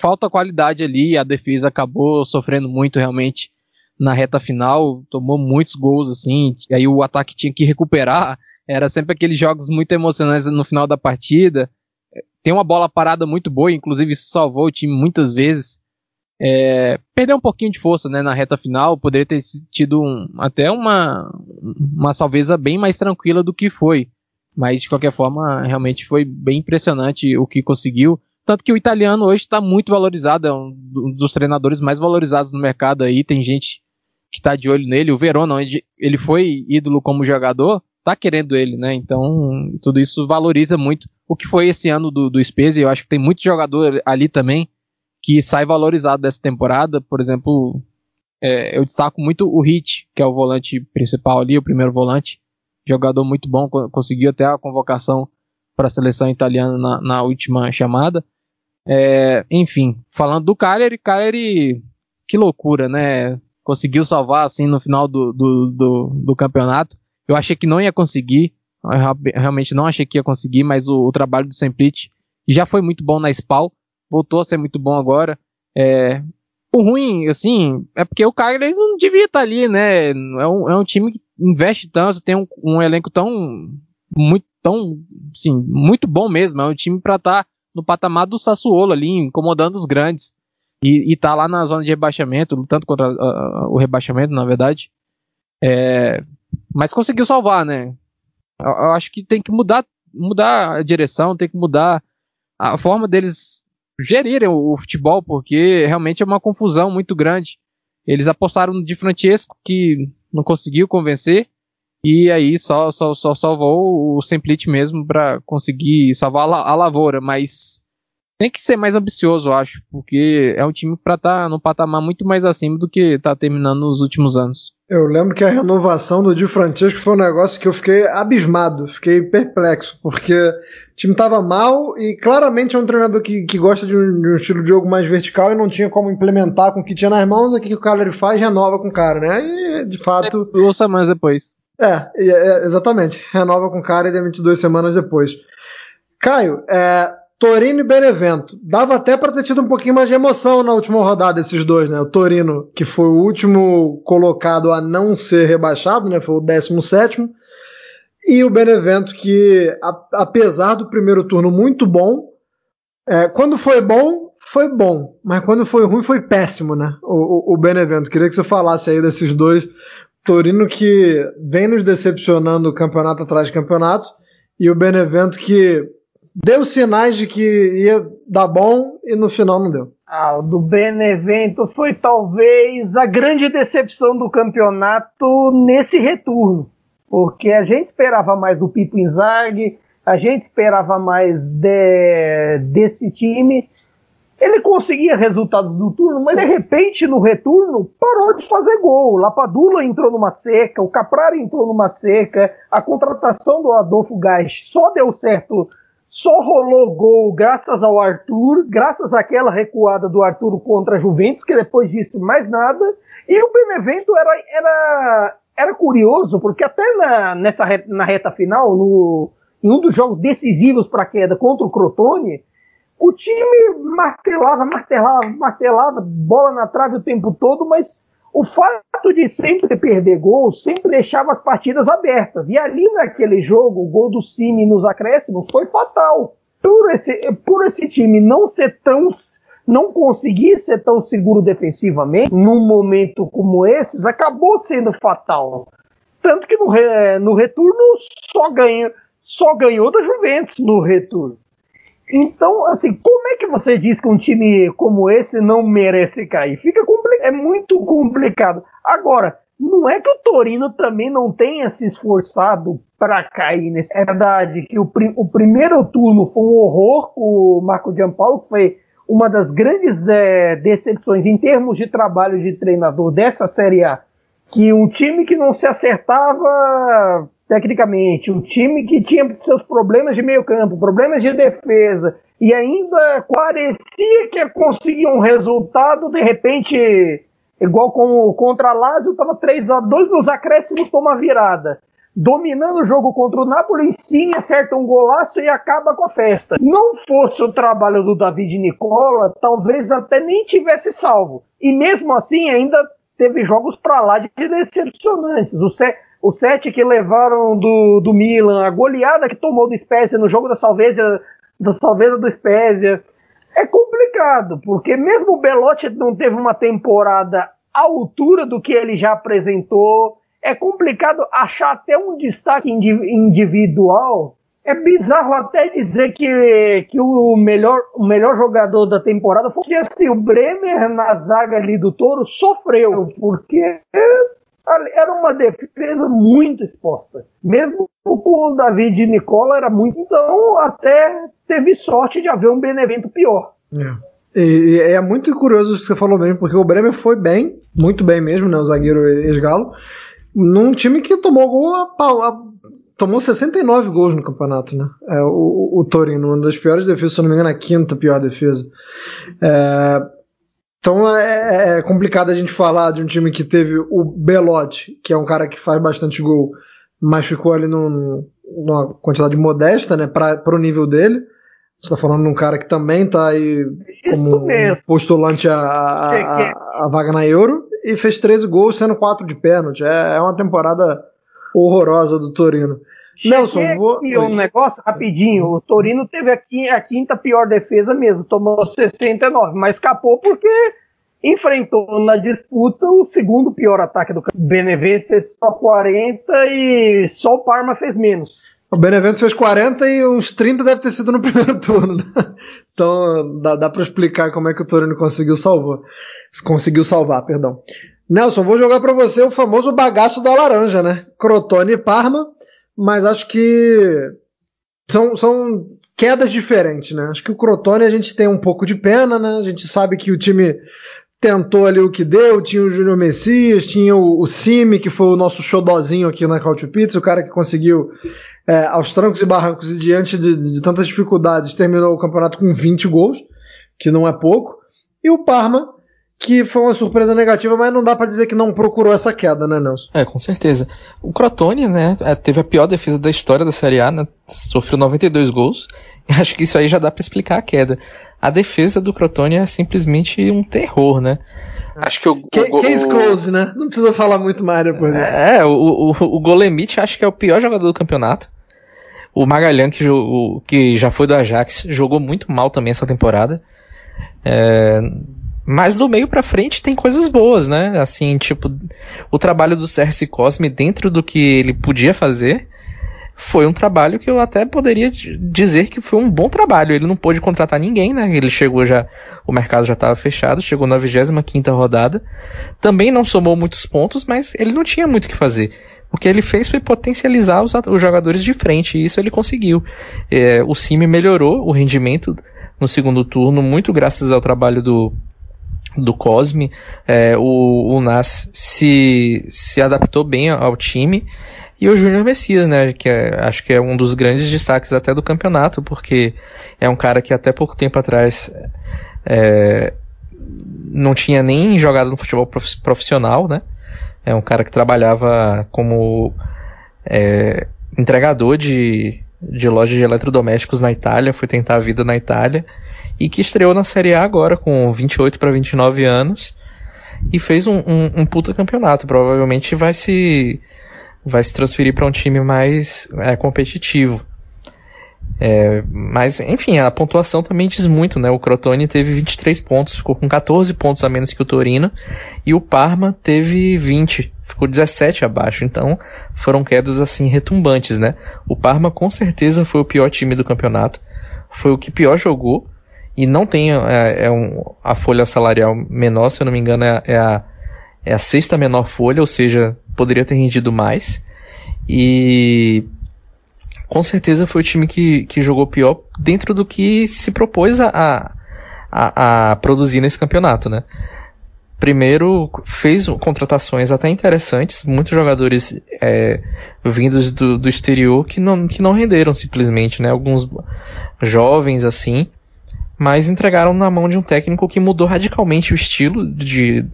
falta qualidade ali. A defesa acabou sofrendo muito realmente na reta final, tomou muitos gols assim. Aí o ataque tinha que recuperar. Era sempre aqueles jogos muito emocionantes no final da partida tem uma bola parada muito boa, inclusive salvou o time muitas vezes. É, perdeu um pouquinho de força né, na reta final, poderia ter tido um, até uma, uma salveza bem mais tranquila do que foi. Mas de qualquer forma, realmente foi bem impressionante o que conseguiu. Tanto que o italiano hoje está muito valorizado, é um dos treinadores mais valorizados no mercado aí. Tem gente que está de olho nele. O Verona, onde ele foi ídolo como jogador, tá querendo ele, né? Então, tudo isso valoriza muito o que foi esse ano do, do Spezia. Eu acho que tem muito jogador ali também que sai valorizado dessa temporada. Por exemplo, é, eu destaco muito o Hit, que é o volante principal ali, o primeiro volante. Jogador muito bom, conseguiu até a convocação para a seleção italiana na, na última chamada. É, enfim, falando do Cagliari, Cagliari, que loucura, né? Conseguiu salvar assim no final do, do, do, do campeonato. Eu achei que não ia conseguir, realmente não achei que ia conseguir, mas o, o trabalho do Semplite já foi muito bom na SPAL, voltou a ser muito bom agora. É, o ruim, assim, é porque o Cagliari não devia estar ali, né? É um, é um time que investe tanto, tem um, um elenco tão muito, tão, assim, muito bom mesmo. É um time para estar tá no patamar do Sassuolo ali, incomodando os grandes. E, e tá lá na zona de rebaixamento, lutando contra uh, o rebaixamento, na verdade. É, mas conseguiu salvar, né? Eu, eu, acho que tem que mudar, mudar a direção, tem que mudar a forma deles gerirem o, o futebol, porque realmente é uma confusão muito grande. Eles apostaram Di Francesco, que não conseguiu convencer, e aí só, só, só salvou o Semplite mesmo para conseguir salvar a, a lavoura, mas tem que ser mais ambicioso, eu acho, porque é um time para estar tá num patamar muito mais acima do que está terminando nos últimos anos. Eu lembro que a renovação do Di Francesco foi um negócio que eu fiquei abismado, fiquei perplexo, porque o time estava mal e claramente é um treinador que, que gosta de um, de um, estilo de jogo mais vertical e não tinha como implementar com o que tinha nas mãos, o que o cara ele faz, renova com o cara, né? E de fato. É, duas semanas depois. É, é, exatamente. Renova com o cara e demite duas semanas depois. Caio, é, Torino e Benevento. Dava até para ter tido um pouquinho mais de emoção na última rodada esses dois, né? O Torino, que foi o último colocado a não ser rebaixado, né? Foi o 17 e o Benevento, que a, apesar do primeiro turno muito bom, é, quando foi bom, foi bom, mas quando foi ruim, foi péssimo, né? O, o, o Benevento. Queria que você falasse aí desses dois. Torino que vem nos decepcionando campeonato atrás de campeonato, e o Benevento que deu sinais de que ia dar bom e no final não deu. Ah, o do Benevento foi talvez a grande decepção do campeonato nesse retorno, porque a gente esperava mais do Pipo Inzaghi, a gente esperava mais de, desse time. Ele conseguia resultados do turno, mas de repente no retorno parou de fazer gol. Lapadula entrou numa seca, o Caprari entrou numa seca, a contratação do Adolfo Gás só deu certo, só rolou gol graças ao Arthur, graças àquela recuada do Arthur contra a Juventus, que depois disso mais nada. E o Benevento era, era, era curioso, porque até na, nessa reta, na reta final, no, em um dos jogos decisivos para a queda contra o Crotone, o time martelava, martelava, martelava, bola na trave o tempo todo, mas o fato de sempre perder gol sempre deixava as partidas abertas. E ali naquele jogo, o gol do Cine nos acréscimos foi fatal. Por esse, por esse time não ser tão não conseguir ser tão seguro defensivamente num momento como esses acabou sendo fatal. Tanto que no, re, no retorno só, ganha, só ganhou da Juventus no retorno. Então, assim, como é que você diz que um time como esse não merece cair? Fica é muito complicado. Agora, não é que o Torino também não tenha se esforçado para cair nesse. É verdade que o, o, primeiro turno foi um horror com o Marco Giampaolo, que foi uma das grandes é, decepções em termos de trabalho de treinador dessa Série A, que um time que não se acertava tecnicamente, um time que tinha seus problemas de meio campo, problemas de defesa, e ainda parecia que conseguia um resultado, de repente, igual com, contra a Lazio, estava 3 a 2 nos acréscimos, toma virada dominando o jogo contra o Napoli, sim, acerta um golaço e acaba com a festa. Não fosse o trabalho do David Nicola, talvez até nem tivesse salvo. E mesmo assim, ainda teve jogos para lá de decepcionantes. O, se, o sete que levaram do, do Milan, a goleada que tomou do Spezia no jogo da Salvezia, da Salvezia do Spezia. É complicado, porque mesmo o Belotti não teve uma temporada à altura do que ele já apresentou é complicado achar até um destaque individual. É bizarro até dizer que, que o, melhor, o melhor jogador da temporada foi assim, o Bremer na zaga ali do Toro sofreu, porque era uma defesa muito exposta. Mesmo com o David e Nicola era muito. Então, até teve sorte de haver um Benevento pior. É. E, é muito curioso o que você falou mesmo, porque o Bremer foi bem, muito bem mesmo, né? O zagueiro ex-galo num time que tomou gol a, a, tomou 69 gols no campeonato, né? É, o, o Torino, uma das piores defesas, se não me engano, a quinta pior defesa. É, então é, é, complicado a gente falar de um time que teve o Belotti, que é um cara que faz bastante gol, mas ficou ali num, numa quantidade modesta, né, para o nível dele. Você está falando de um cara que também está aí como postulante a, a, a, a vaga na Euro e fez 13 gols, sendo 4 de pênalti. É, é uma temporada horrorosa do Torino. Cheguei Nelson, vou. Aqui um negócio rapidinho. O Torino teve aqui a quinta pior defesa mesmo, tomou 69, mas escapou porque enfrentou na disputa o segundo pior ataque do Benevento fez só 40 e só o Parma fez menos. O Benevento fez 40 e uns 30 deve ter sido no primeiro turno. Né? Então dá, dá para explicar como é que o Torino conseguiu salvar. Conseguiu salvar, perdão. Nelson, vou jogar para você o famoso bagaço da laranja, né? Crotone e Parma, mas acho que são, são quedas diferentes, né? Acho que o Crotone a gente tem um pouco de pena, né? A gente sabe que o time tentou ali o que deu, tinha o Júnior Messias, tinha o, o Cime, que foi o nosso xodozinho aqui na Couch Pizza, o cara que conseguiu é, aos trancos e barrancos e diante de, de, tantas dificuldades, terminou o campeonato com 20 gols, que não é pouco. E o Parma, que foi uma surpresa negativa, mas não dá para dizer que não procurou essa queda, né, Nelson? É, com certeza. O Crotone, né, é, teve a pior defesa da história da Série A, né, sofreu 92 gols. E acho que isso aí já dá para explicar a queda. A defesa do Crotone é simplesmente um terror, né? Acho que o, o Case close, né? Não precisa falar muito mais depois. É, o, o, o Golemit acho que é o pior jogador do campeonato. O Magalhães, que, que já foi do Ajax, jogou muito mal também essa temporada. É, mas do meio para frente tem coisas boas, né? Assim, tipo, o trabalho do Cersei Cosme dentro do que ele podia fazer foi um trabalho que eu até poderia dizer que foi um bom trabalho. Ele não pôde contratar ninguém, né? Ele chegou já, o mercado já estava fechado, chegou na 25 quinta rodada. Também não somou muitos pontos, mas ele não tinha muito o que fazer. O que ele fez foi potencializar os, os jogadores de frente, e isso ele conseguiu. É, o Cime melhorou o rendimento no segundo turno, muito graças ao trabalho do, do Cosme. É, o, o Nas se, se adaptou bem ao time. E o Júnior Messias, né, que é, acho que é um dos grandes destaques até do campeonato, porque é um cara que até pouco tempo atrás é, não tinha nem jogado no futebol profissional, né? É um cara que trabalhava como é, entregador de, de loja de eletrodomésticos na Itália, foi tentar a vida na Itália e que estreou na Série A agora com 28 para 29 anos e fez um, um, um, puta campeonato. Provavelmente vai se vai se transferir para um time mais é, competitivo. É, mas, enfim, a pontuação também diz muito, né? O Crotone teve 23 pontos, ficou com 14 pontos a menos que o Torino, e o Parma teve 20, ficou 17 abaixo. Então, foram quedas assim retumbantes, né? O Parma com certeza foi o pior time do campeonato, foi o que pior jogou, e não tem é, é um, a folha salarial menor, se eu não me engano, é, é, a, é a sexta menor folha, ou seja, poderia ter rendido mais. E com certeza foi o time que, que jogou pior dentro do que se propôs a, a, a produzir nesse campeonato, né? Primeiro, fez contratações até interessantes, muitos jogadores é, vindos do, do exterior que não, que não renderam simplesmente, né? Alguns jovens assim, mas entregaram na mão de um técnico que mudou radicalmente o estilo de,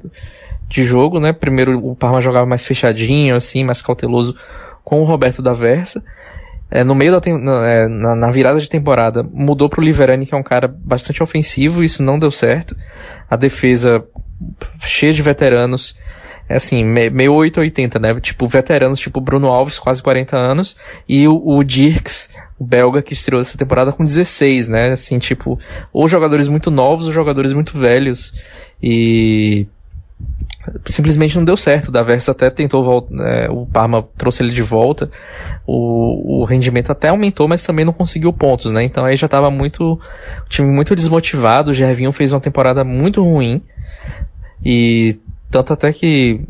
de jogo, né? Primeiro o Parma jogava mais fechadinho, assim, mais cauteloso com o Roberto da Versa é, no meio da é, na, na, virada de temporada mudou para o Liverani, que é um cara bastante ofensivo, isso não deu certo. A defesa cheia de veteranos, é assim, meio 880, né? Tipo, veteranos, tipo Bruno Alves, quase 40 anos, e o, o Dirks, o belga, que estreou essa temporada com 16, né? Assim, tipo, ou jogadores muito novos, ou jogadores muito velhos. E simplesmente não deu certo. O Daversa até tentou é, o Parma trouxe ele de volta. O, o, rendimento até aumentou, mas também não conseguiu pontos, né? Então aí já estava muito o time muito desmotivado. O Gervinho fez uma temporada muito ruim e tanto até que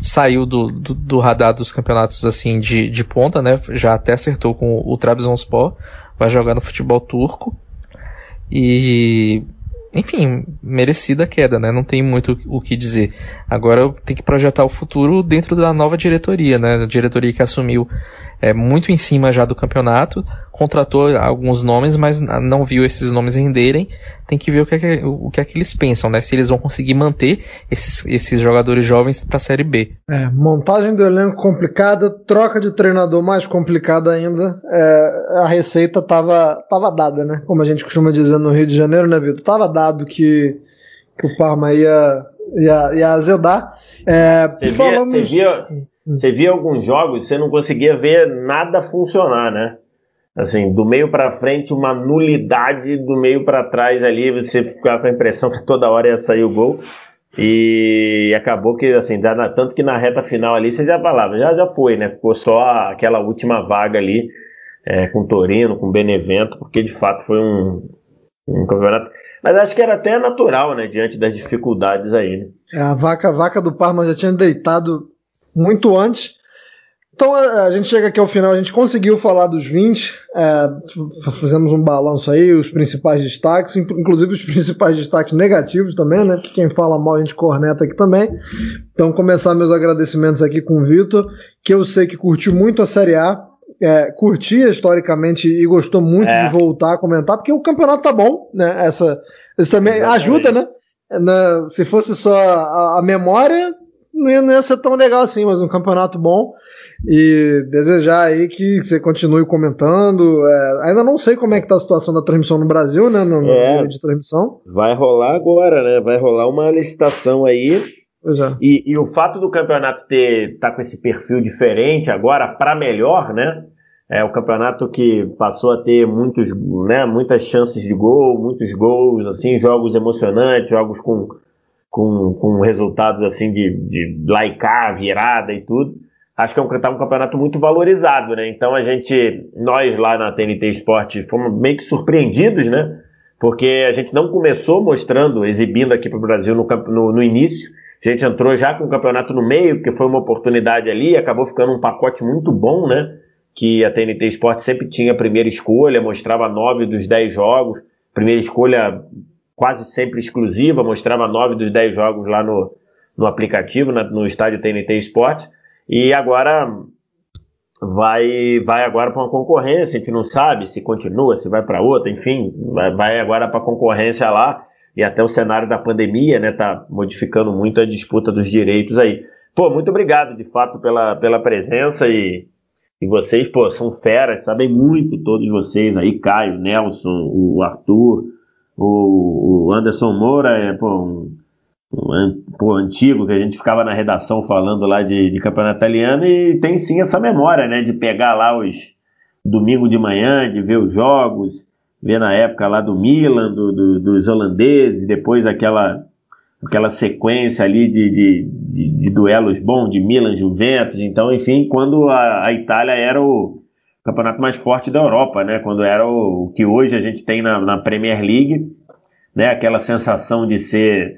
saiu do, do, do radar dos campeonatos assim de, de ponta, né? Já até acertou com o Trabzonspor, vai jogar no futebol turco e enfim, merecida queda, né? Não tem muito o que dizer. Agora tem que projetar o futuro dentro da nova diretoria, né? A diretoria que assumiu é, muito em cima já do campeonato, contratou alguns nomes, mas não viu esses nomes renderem. Tem que ver o que é que, o que, é que eles pensam, né? Se eles vão conseguir manter esses, esses jogadores jovens para a Série B. É, montagem do elenco complicada, troca de treinador mais complicada ainda. É, a receita tava, tava dada, né? Como a gente costuma dizer no Rio de Janeiro, né, Vitor? Tava dado que, que o Parma ia, ia, ia azedar. É, você, falamos... via, você, via, você via alguns jogos, você não conseguia ver nada funcionar, né? Assim, do meio para frente, uma nulidade, do meio para trás ali, você ficava com a impressão que toda hora ia sair o gol. E acabou que, assim, tanto que na reta final ali, você já falava, já, já foi, né? Ficou só aquela última vaga ali, é, com Torino, com Benevento, porque de fato foi um, um campeonato. Mas acho que era até natural, né? Diante das dificuldades aí, né? É, a vaca, a vaca do Parma já tinha deitado muito antes. Então a, gente chega aqui ao final, a gente conseguiu falar dos 20, é, fizemos um balanço aí, os principais destaques, inclusive os principais destaques negativos também, né? Que quem fala mal a gente corneta aqui também. Então começar meus agradecimentos aqui com o Vitor, que eu sei que curtiu muito a Série A, é, curtia historicamente e gostou muito é. de voltar a comentar, porque o campeonato tá bom, né? Essa, isso também Exatamente. ajuda, né? Na, se fosse só a, a memória, não ia, não ia, ser tão legal assim, mas um campeonato bom. E desejar aí que você continue comentando. É, ainda não sei como é que tá a situação da transmissão no Brasil, né? No, é, de transmissão. Vai rolar agora, né? Vai rolar uma licitação aí. É. E, e, o fato do campeonato ter tá com esse perfil diferente agora para melhor, né? É o campeonato que passou a ter muitos, né, muitas chances de gol, muitos gols, assim, jogos emocionantes, jogos com com, com resultados assim de, de laicar, virada e tudo. Acho que é um, tá um campeonato muito valorizado, né? Então a gente, nós lá na TNT Esporte, fomos meio que surpreendidos, né? Porque a gente não começou mostrando, exibindo aqui para o Brasil no, no, no, início. A gente entrou já com o campeonato no meio, porque foi uma oportunidade ali, acabou ficando um pacote muito bom, né? Que a TNT Sport sempre tinha a primeira escolha, mostrava nove dos dez jogos, primeira escolha quase sempre exclusiva, mostrava nove dos dez jogos lá no, no aplicativo, na, no estádio TNT Sport. E agora vai vai agora para uma concorrência, a gente não sabe se continua, se vai para outra, enfim, vai, vai agora para concorrência lá e até o cenário da pandemia, né, tá modificando muito a disputa dos direitos aí. Pô, muito obrigado de fato pela, pela presença e, e vocês, pô, são feras, sabem muito todos vocês aí, Caio, Nelson, o Arthur, o, o Anderson Moura, é, pô, um, um, pô, antigo, que a gente ficava na redação falando lá de, de campeonato italiano e tem sim essa memória, né, de pegar lá os domingo de manhã, de ver os jogos, ver na época lá do Milan, do, do, dos holandeses, depois aquela, aquela sequência ali de, de, de, de duelos bons, de Milan, Juventus, então, enfim, quando a, a, Itália era o campeonato mais forte da Europa, né, quando era o, o que hoje a gente tem na, na, Premier League, né, aquela sensação de ser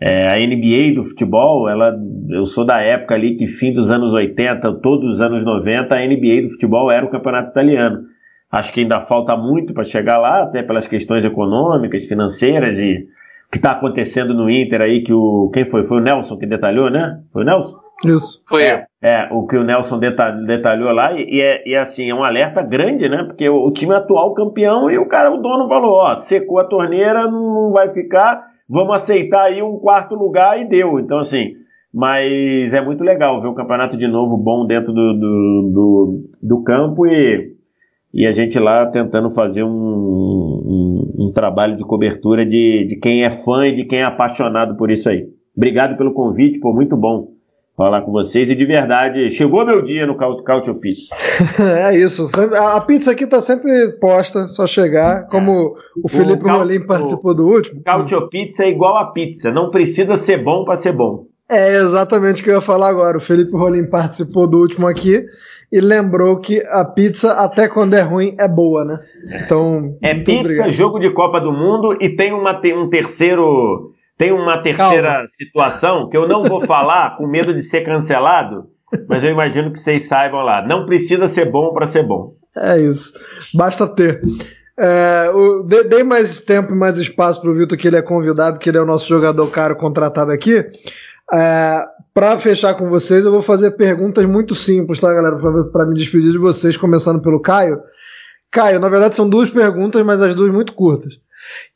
é, a NBA do futebol, ela, eu sou da época ali que fim dos anos 80, todos os anos 90, a NBA do futebol era o campeonato italiano. Acho que ainda falta muito para chegar lá, até pelas questões econômicas, financeiras e o que está acontecendo no Inter aí, que o. Quem foi? Foi o Nelson que detalhou, né? Foi o Nelson? Isso. Foi é, é, o que o Nelson detalhou lá, e, é, e assim, é um alerta grande, né? Porque o, time atual campeão e o cara, o dono falou, ó, secou a torneira, não vai ficar, vamos aceitar aí um quarto lugar e deu. Então, assim, mas é muito legal ver o campeonato de novo bom dentro do, do, do, do campo e e a gente lá tentando fazer um, um, um, trabalho de cobertura de, de quem é fã e de quem é apaixonado por isso aí. Obrigado pelo convite, foi muito bom falar com vocês e de verdade, chegou meu dia no Cautio Pizza. é isso, a pizza aqui tá sempre posta, só chegar, como o Felipe o Rolim participou do último. Cautio Pizza é igual a pizza, não precisa ser bom para ser bom. É exatamente o que eu ia falar agora, o Felipe Rolim participou do último aqui e lembrou que a pizza, até quando é ruim, é boa, né? Então. É pizza, obrigado. jogo de Copa do Mundo e tem uma, um terceiro. Tem uma terceira Calma. situação que eu não vou falar com medo de ser cancelado, mas eu imagino que vocês saibam lá. Não precisa ser bom para ser bom. É isso. Basta ter. É, o, dei mais tempo e mais espaço para o Vitor, que ele é convidado, que ele é o nosso jogador caro contratado aqui. É, para fechar com vocês, eu vou fazer perguntas muito simples, tá, galera? Para me despedir de vocês, começando pelo Caio. Caio, na verdade são duas perguntas, mas as duas muito curtas.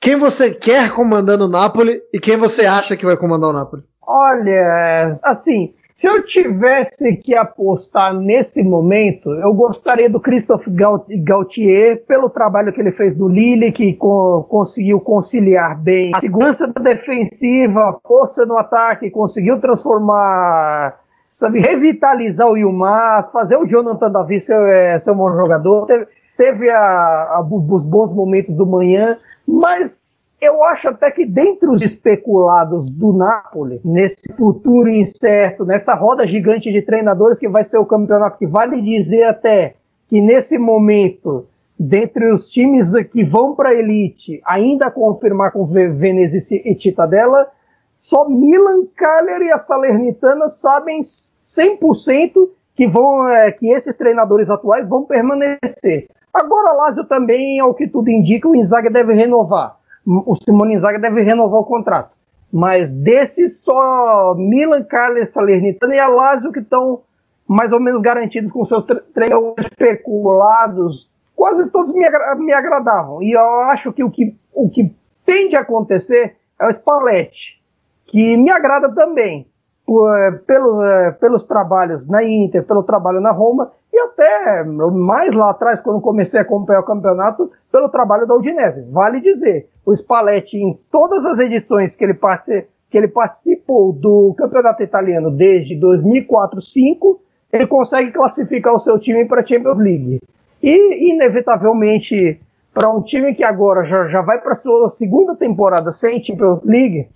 Quem você quer comandando o Napoli e quem você acha que vai comandar o Napoli? Olha, assim, se eu tivesse que apostar nesse momento, eu gostaria do Christophe Gautier pelo trabalho que ele fez do Lille, que co conseguiu conciliar bem a segurança defensiva, a força no ataque, conseguiu transformar, sabe, revitalizar o Yilmaz, fazer o Jonathan Davi ser, é, ser um bom jogador. Teve, teve a, a, os bons momentos do manhã, mas eu acho até que dentre os especulados do Napoli, nesse futuro incerto, nessa roda gigante de treinadores que vai ser o campeonato, que vale dizer até que nesse momento, dentre os times que vão para a elite, ainda confirmar com Venezia e Titadella, só Milan, Cagliar e a Salernitana sabem 100% que vão, é, que esses treinadores atuais vão permanecer. Agora, Lázio também, ao que tudo indica, o Inzaghi deve renovar o Simone Inzaghi deve renovar o contrato. Mas desses, só Milan, Carles, Salernitana e a Lazio que estão mais ou menos garantidos com seus treinadores especulados. Quase todos me, agra me, agradavam. E eu acho que o, que o que tende a acontecer é o Spalletti, que me agrada também. Eh, pelo, eh, pelos trabalhos na Inter, pelo trabalho na Roma, e até mais lá atrás, quando comecei a acompanhar o campeonato, pelo trabalho da Udinese. Vale dizer, o Spalletti, em todas as edições que ele, parte, que ele participou do campeonato italiano desde 2004-5, ele consegue classificar o seu time para a Champions League. E, inevitavelmente, para um time que agora já, já vai para a sua segunda temporada sem Champions League,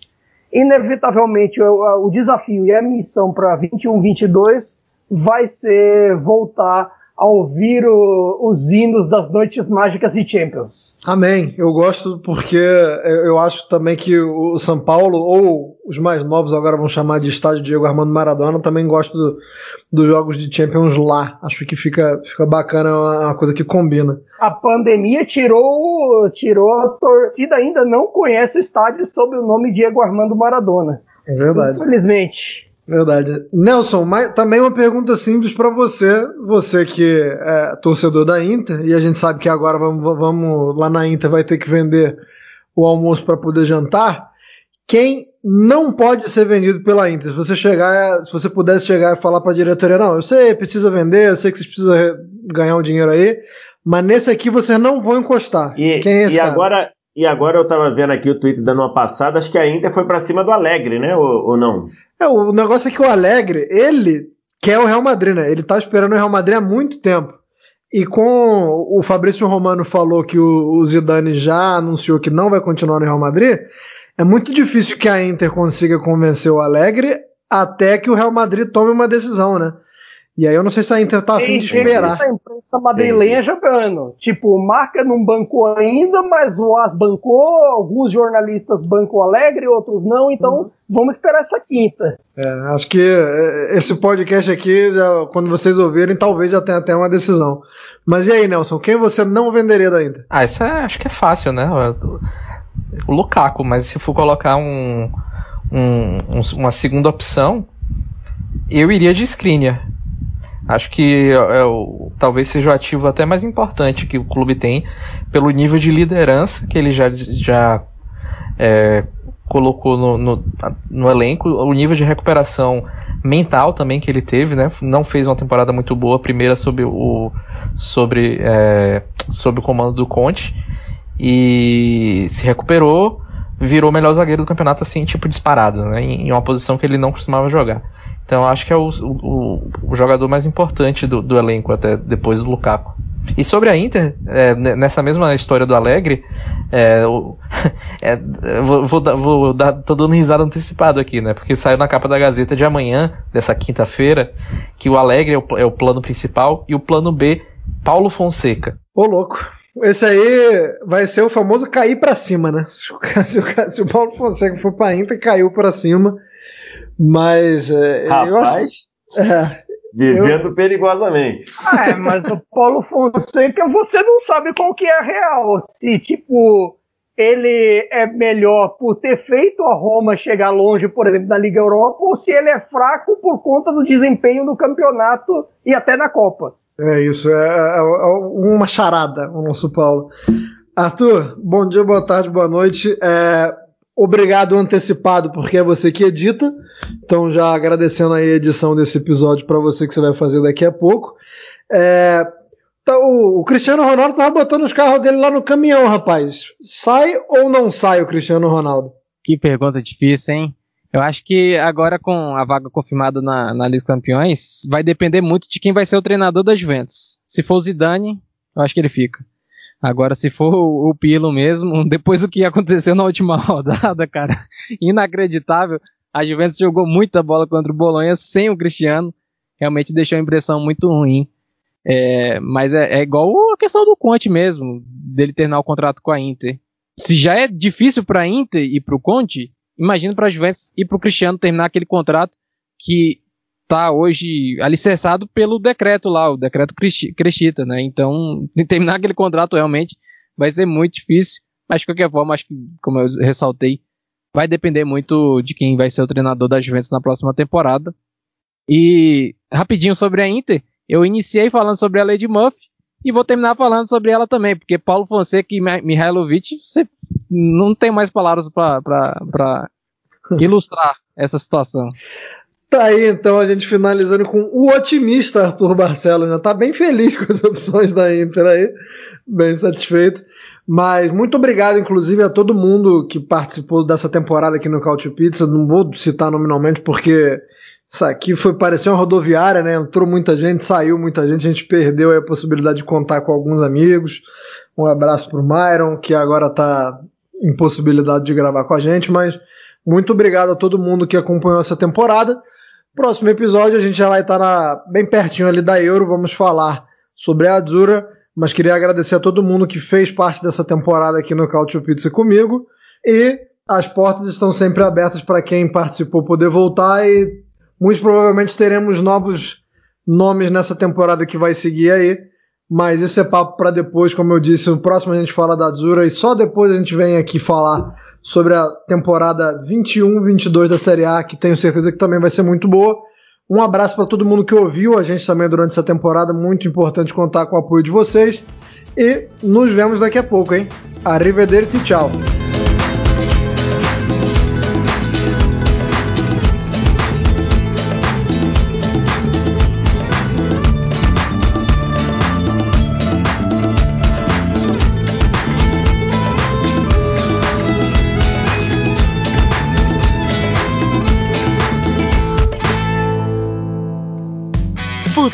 inevitavelmente o, o desafio e a missão para 21-22 vai ser voltar a ouvir o, os hinos das noites mágicas e Champions. Amém. Eu gosto porque eu acho também que o São Paulo, ou os mais novos agora vão chamar de estádio Diego Armando Maradona, também gosto do, dos jogos de Champions lá. Acho que fica, fica bacana, é uma coisa que combina. A pandemia tirou, tirou a torcida, ainda não conhece o estádio sob o nome Diego Armando Maradona. É verdade. Infelizmente. Verdade. Nelson, mas também uma pergunta simples para você, você que é torcedor da Inter, e a gente sabe que agora vamos, vamos lá na Inter vai ter que vender o almoço para poder jantar. Quem não pode ser vendido pela Inter? Se você chegar, se você pudesse chegar e falar para a diretoria, não, eu sei, precisa vender, eu sei que vocês precisam ganhar um dinheiro aí, mas nesse aqui vocês não vão encostar. E, Quem é esse e cara? agora e agora eu tava vendo aqui o Twitter dando uma passada, acho que a Inter foi para cima do Alegre, né? Ou, ou não? É, o negócio é que o Alegre, ele quer o Real Madrid, né? Ele tá esperando o Real Madrid há muito tempo. E com o Fabrício Romano falou que o, o Zidane já anunciou que não vai continuar no Real Madrid, é muito difícil que a Inter consiga convencer o Alegre até que o Real Madrid tome uma decisão, né? E aí eu não sei se a Inter tá afim de esperar. A imprensa madrilenha jogando. Tipo, o Marca não bancou ainda, mas o As bancou, alguns jornalistas bancam Alegre, outros não, então uhum. vamos esperar essa quinta. É, acho que esse podcast aqui, já, quando vocês ouvirem, talvez já tenha até uma decisão. Mas e aí, Nelson, quem você não venderia da Inter? Ah, isso é, acho que é fácil, né? O Lukaku, mas se for colocar um, um, um uma segunda opção, eu iria de Skriniar. Acho que é, o, talvez seja o ativo até mais importante que o clube tem, pelo nível de liderança que ele já, já é, colocou no, no, no, elenco, o nível de recuperação mental também que ele teve, né? Não fez uma temporada muito boa, a primeira sob o, sobre, é, sob o comando do Conte, e se recuperou, virou o melhor zagueiro do campeonato, assim, tipo disparado, né? Em, em uma posição que ele não costumava jogar. Então acho que é o, o, o jogador mais importante do, do, elenco até depois do Lukaku. E sobre a Inter, é, nessa mesma história do Alegre, é, o, é, vou, vou, vou, dar, tô dando risada antecipado aqui, né? Porque saiu na capa da Gazeta de amanhã, dessa quinta-feira, que o Alegre é o, é o, plano principal e o plano B, Paulo Fonseca. Ô louco. Esse aí vai ser o famoso cair para cima, né? Se o, se o, se o Paulo Fonseca for pra Inter, caiu para cima. Mas. É, Rapaz, eu acho, é, vivendo eu... perigosamente. É, mas o Paulo Fonseca você não sabe qual que é a real. Se, tipo, ele é melhor por ter feito a Roma chegar longe, por exemplo, na Liga Europa, ou se ele é fraco por conta do desempenho no campeonato e até na Copa. É isso, é, é, é uma charada o nosso Paulo. Arthur, bom dia, boa tarde, boa noite. É, Obrigado antecipado, porque é você que edita. Então, já agradecendo a edição desse episódio para você que você vai fazer daqui a pouco. É, tá, o, o, Cristiano Ronaldo tava botando os carros dele lá no caminhão, rapaz. Sai ou não sai o Cristiano Ronaldo? Que pergunta difícil, hein? Eu acho que agora com a vaga confirmada na, na Liga dos Campeões, vai depender muito de quem vai ser o treinador da Juventus. Se for o Zidane, eu acho que ele fica. Agora, se for o Pilo mesmo, depois do que aconteceu na última rodada, cara, inacreditável. A Juventus jogou muita bola contra o Bolonha sem o Cristiano. Realmente deixou a impressão muito ruim. É, mas é, é, igual a questão do Conte mesmo, dele terminar o contrato com a Inter. Se já é difícil para a Inter e para o Conte, imagina para a Juventus e para o Cristiano terminar aquele contrato que está hoje alicerçado pelo decreto lá, o decreto Crechita, né? Então, terminar aquele contrato realmente vai ser muito difícil, mas de qualquer forma, acho que, como eu ressaltei, vai depender muito de quem vai ser o treinador da Juventus na próxima temporada. E rapidinho sobre a Inter, eu iniciei falando sobre a Lady Murphy e vou terminar falando sobre ela também, porque Paulo Fonseca e Mihailovic, você não tem mais palavras para ilustrar essa situação. Tá aí então a gente finalizando com o otimista Arthur Barcelos, né? Tá bem feliz com as opções da Inter aí, bem satisfeito. Mas muito obrigado, inclusive, a todo mundo que participou dessa temporada aqui no Couch Pizza. Não vou citar nominalmente porque isso aqui foi parecer uma rodoviária, né? Entrou muita gente, saiu muita gente, a gente perdeu a possibilidade de contar com alguns amigos. Um abraço pro Myron, que agora tá em possibilidade de gravar com a gente, mas muito obrigado a todo mundo que acompanhou essa temporada. Próximo episódio a gente já vai estar na, bem pertinho ali da Euro, vamos falar sobre a Azura, mas queria agradecer a todo mundo que fez parte dessa temporada aqui no Cautio Pizza comigo e as portas estão sempre abertas para quem participou poder voltar e muito provavelmente teremos novos nomes nessa temporada que vai seguir aí. Mas esse é papo para depois, como eu disse, no próximo a gente fala da Azura e só depois a gente vem aqui falar sobre a temporada 21-22 da Série A, que tenho certeza que também vai ser muito boa. Um abraço para todo mundo que ouviu a gente também durante essa temporada, muito importante contar com o apoio de vocês. E nos vemos daqui a pouco, hein? Arrivederci, tchau!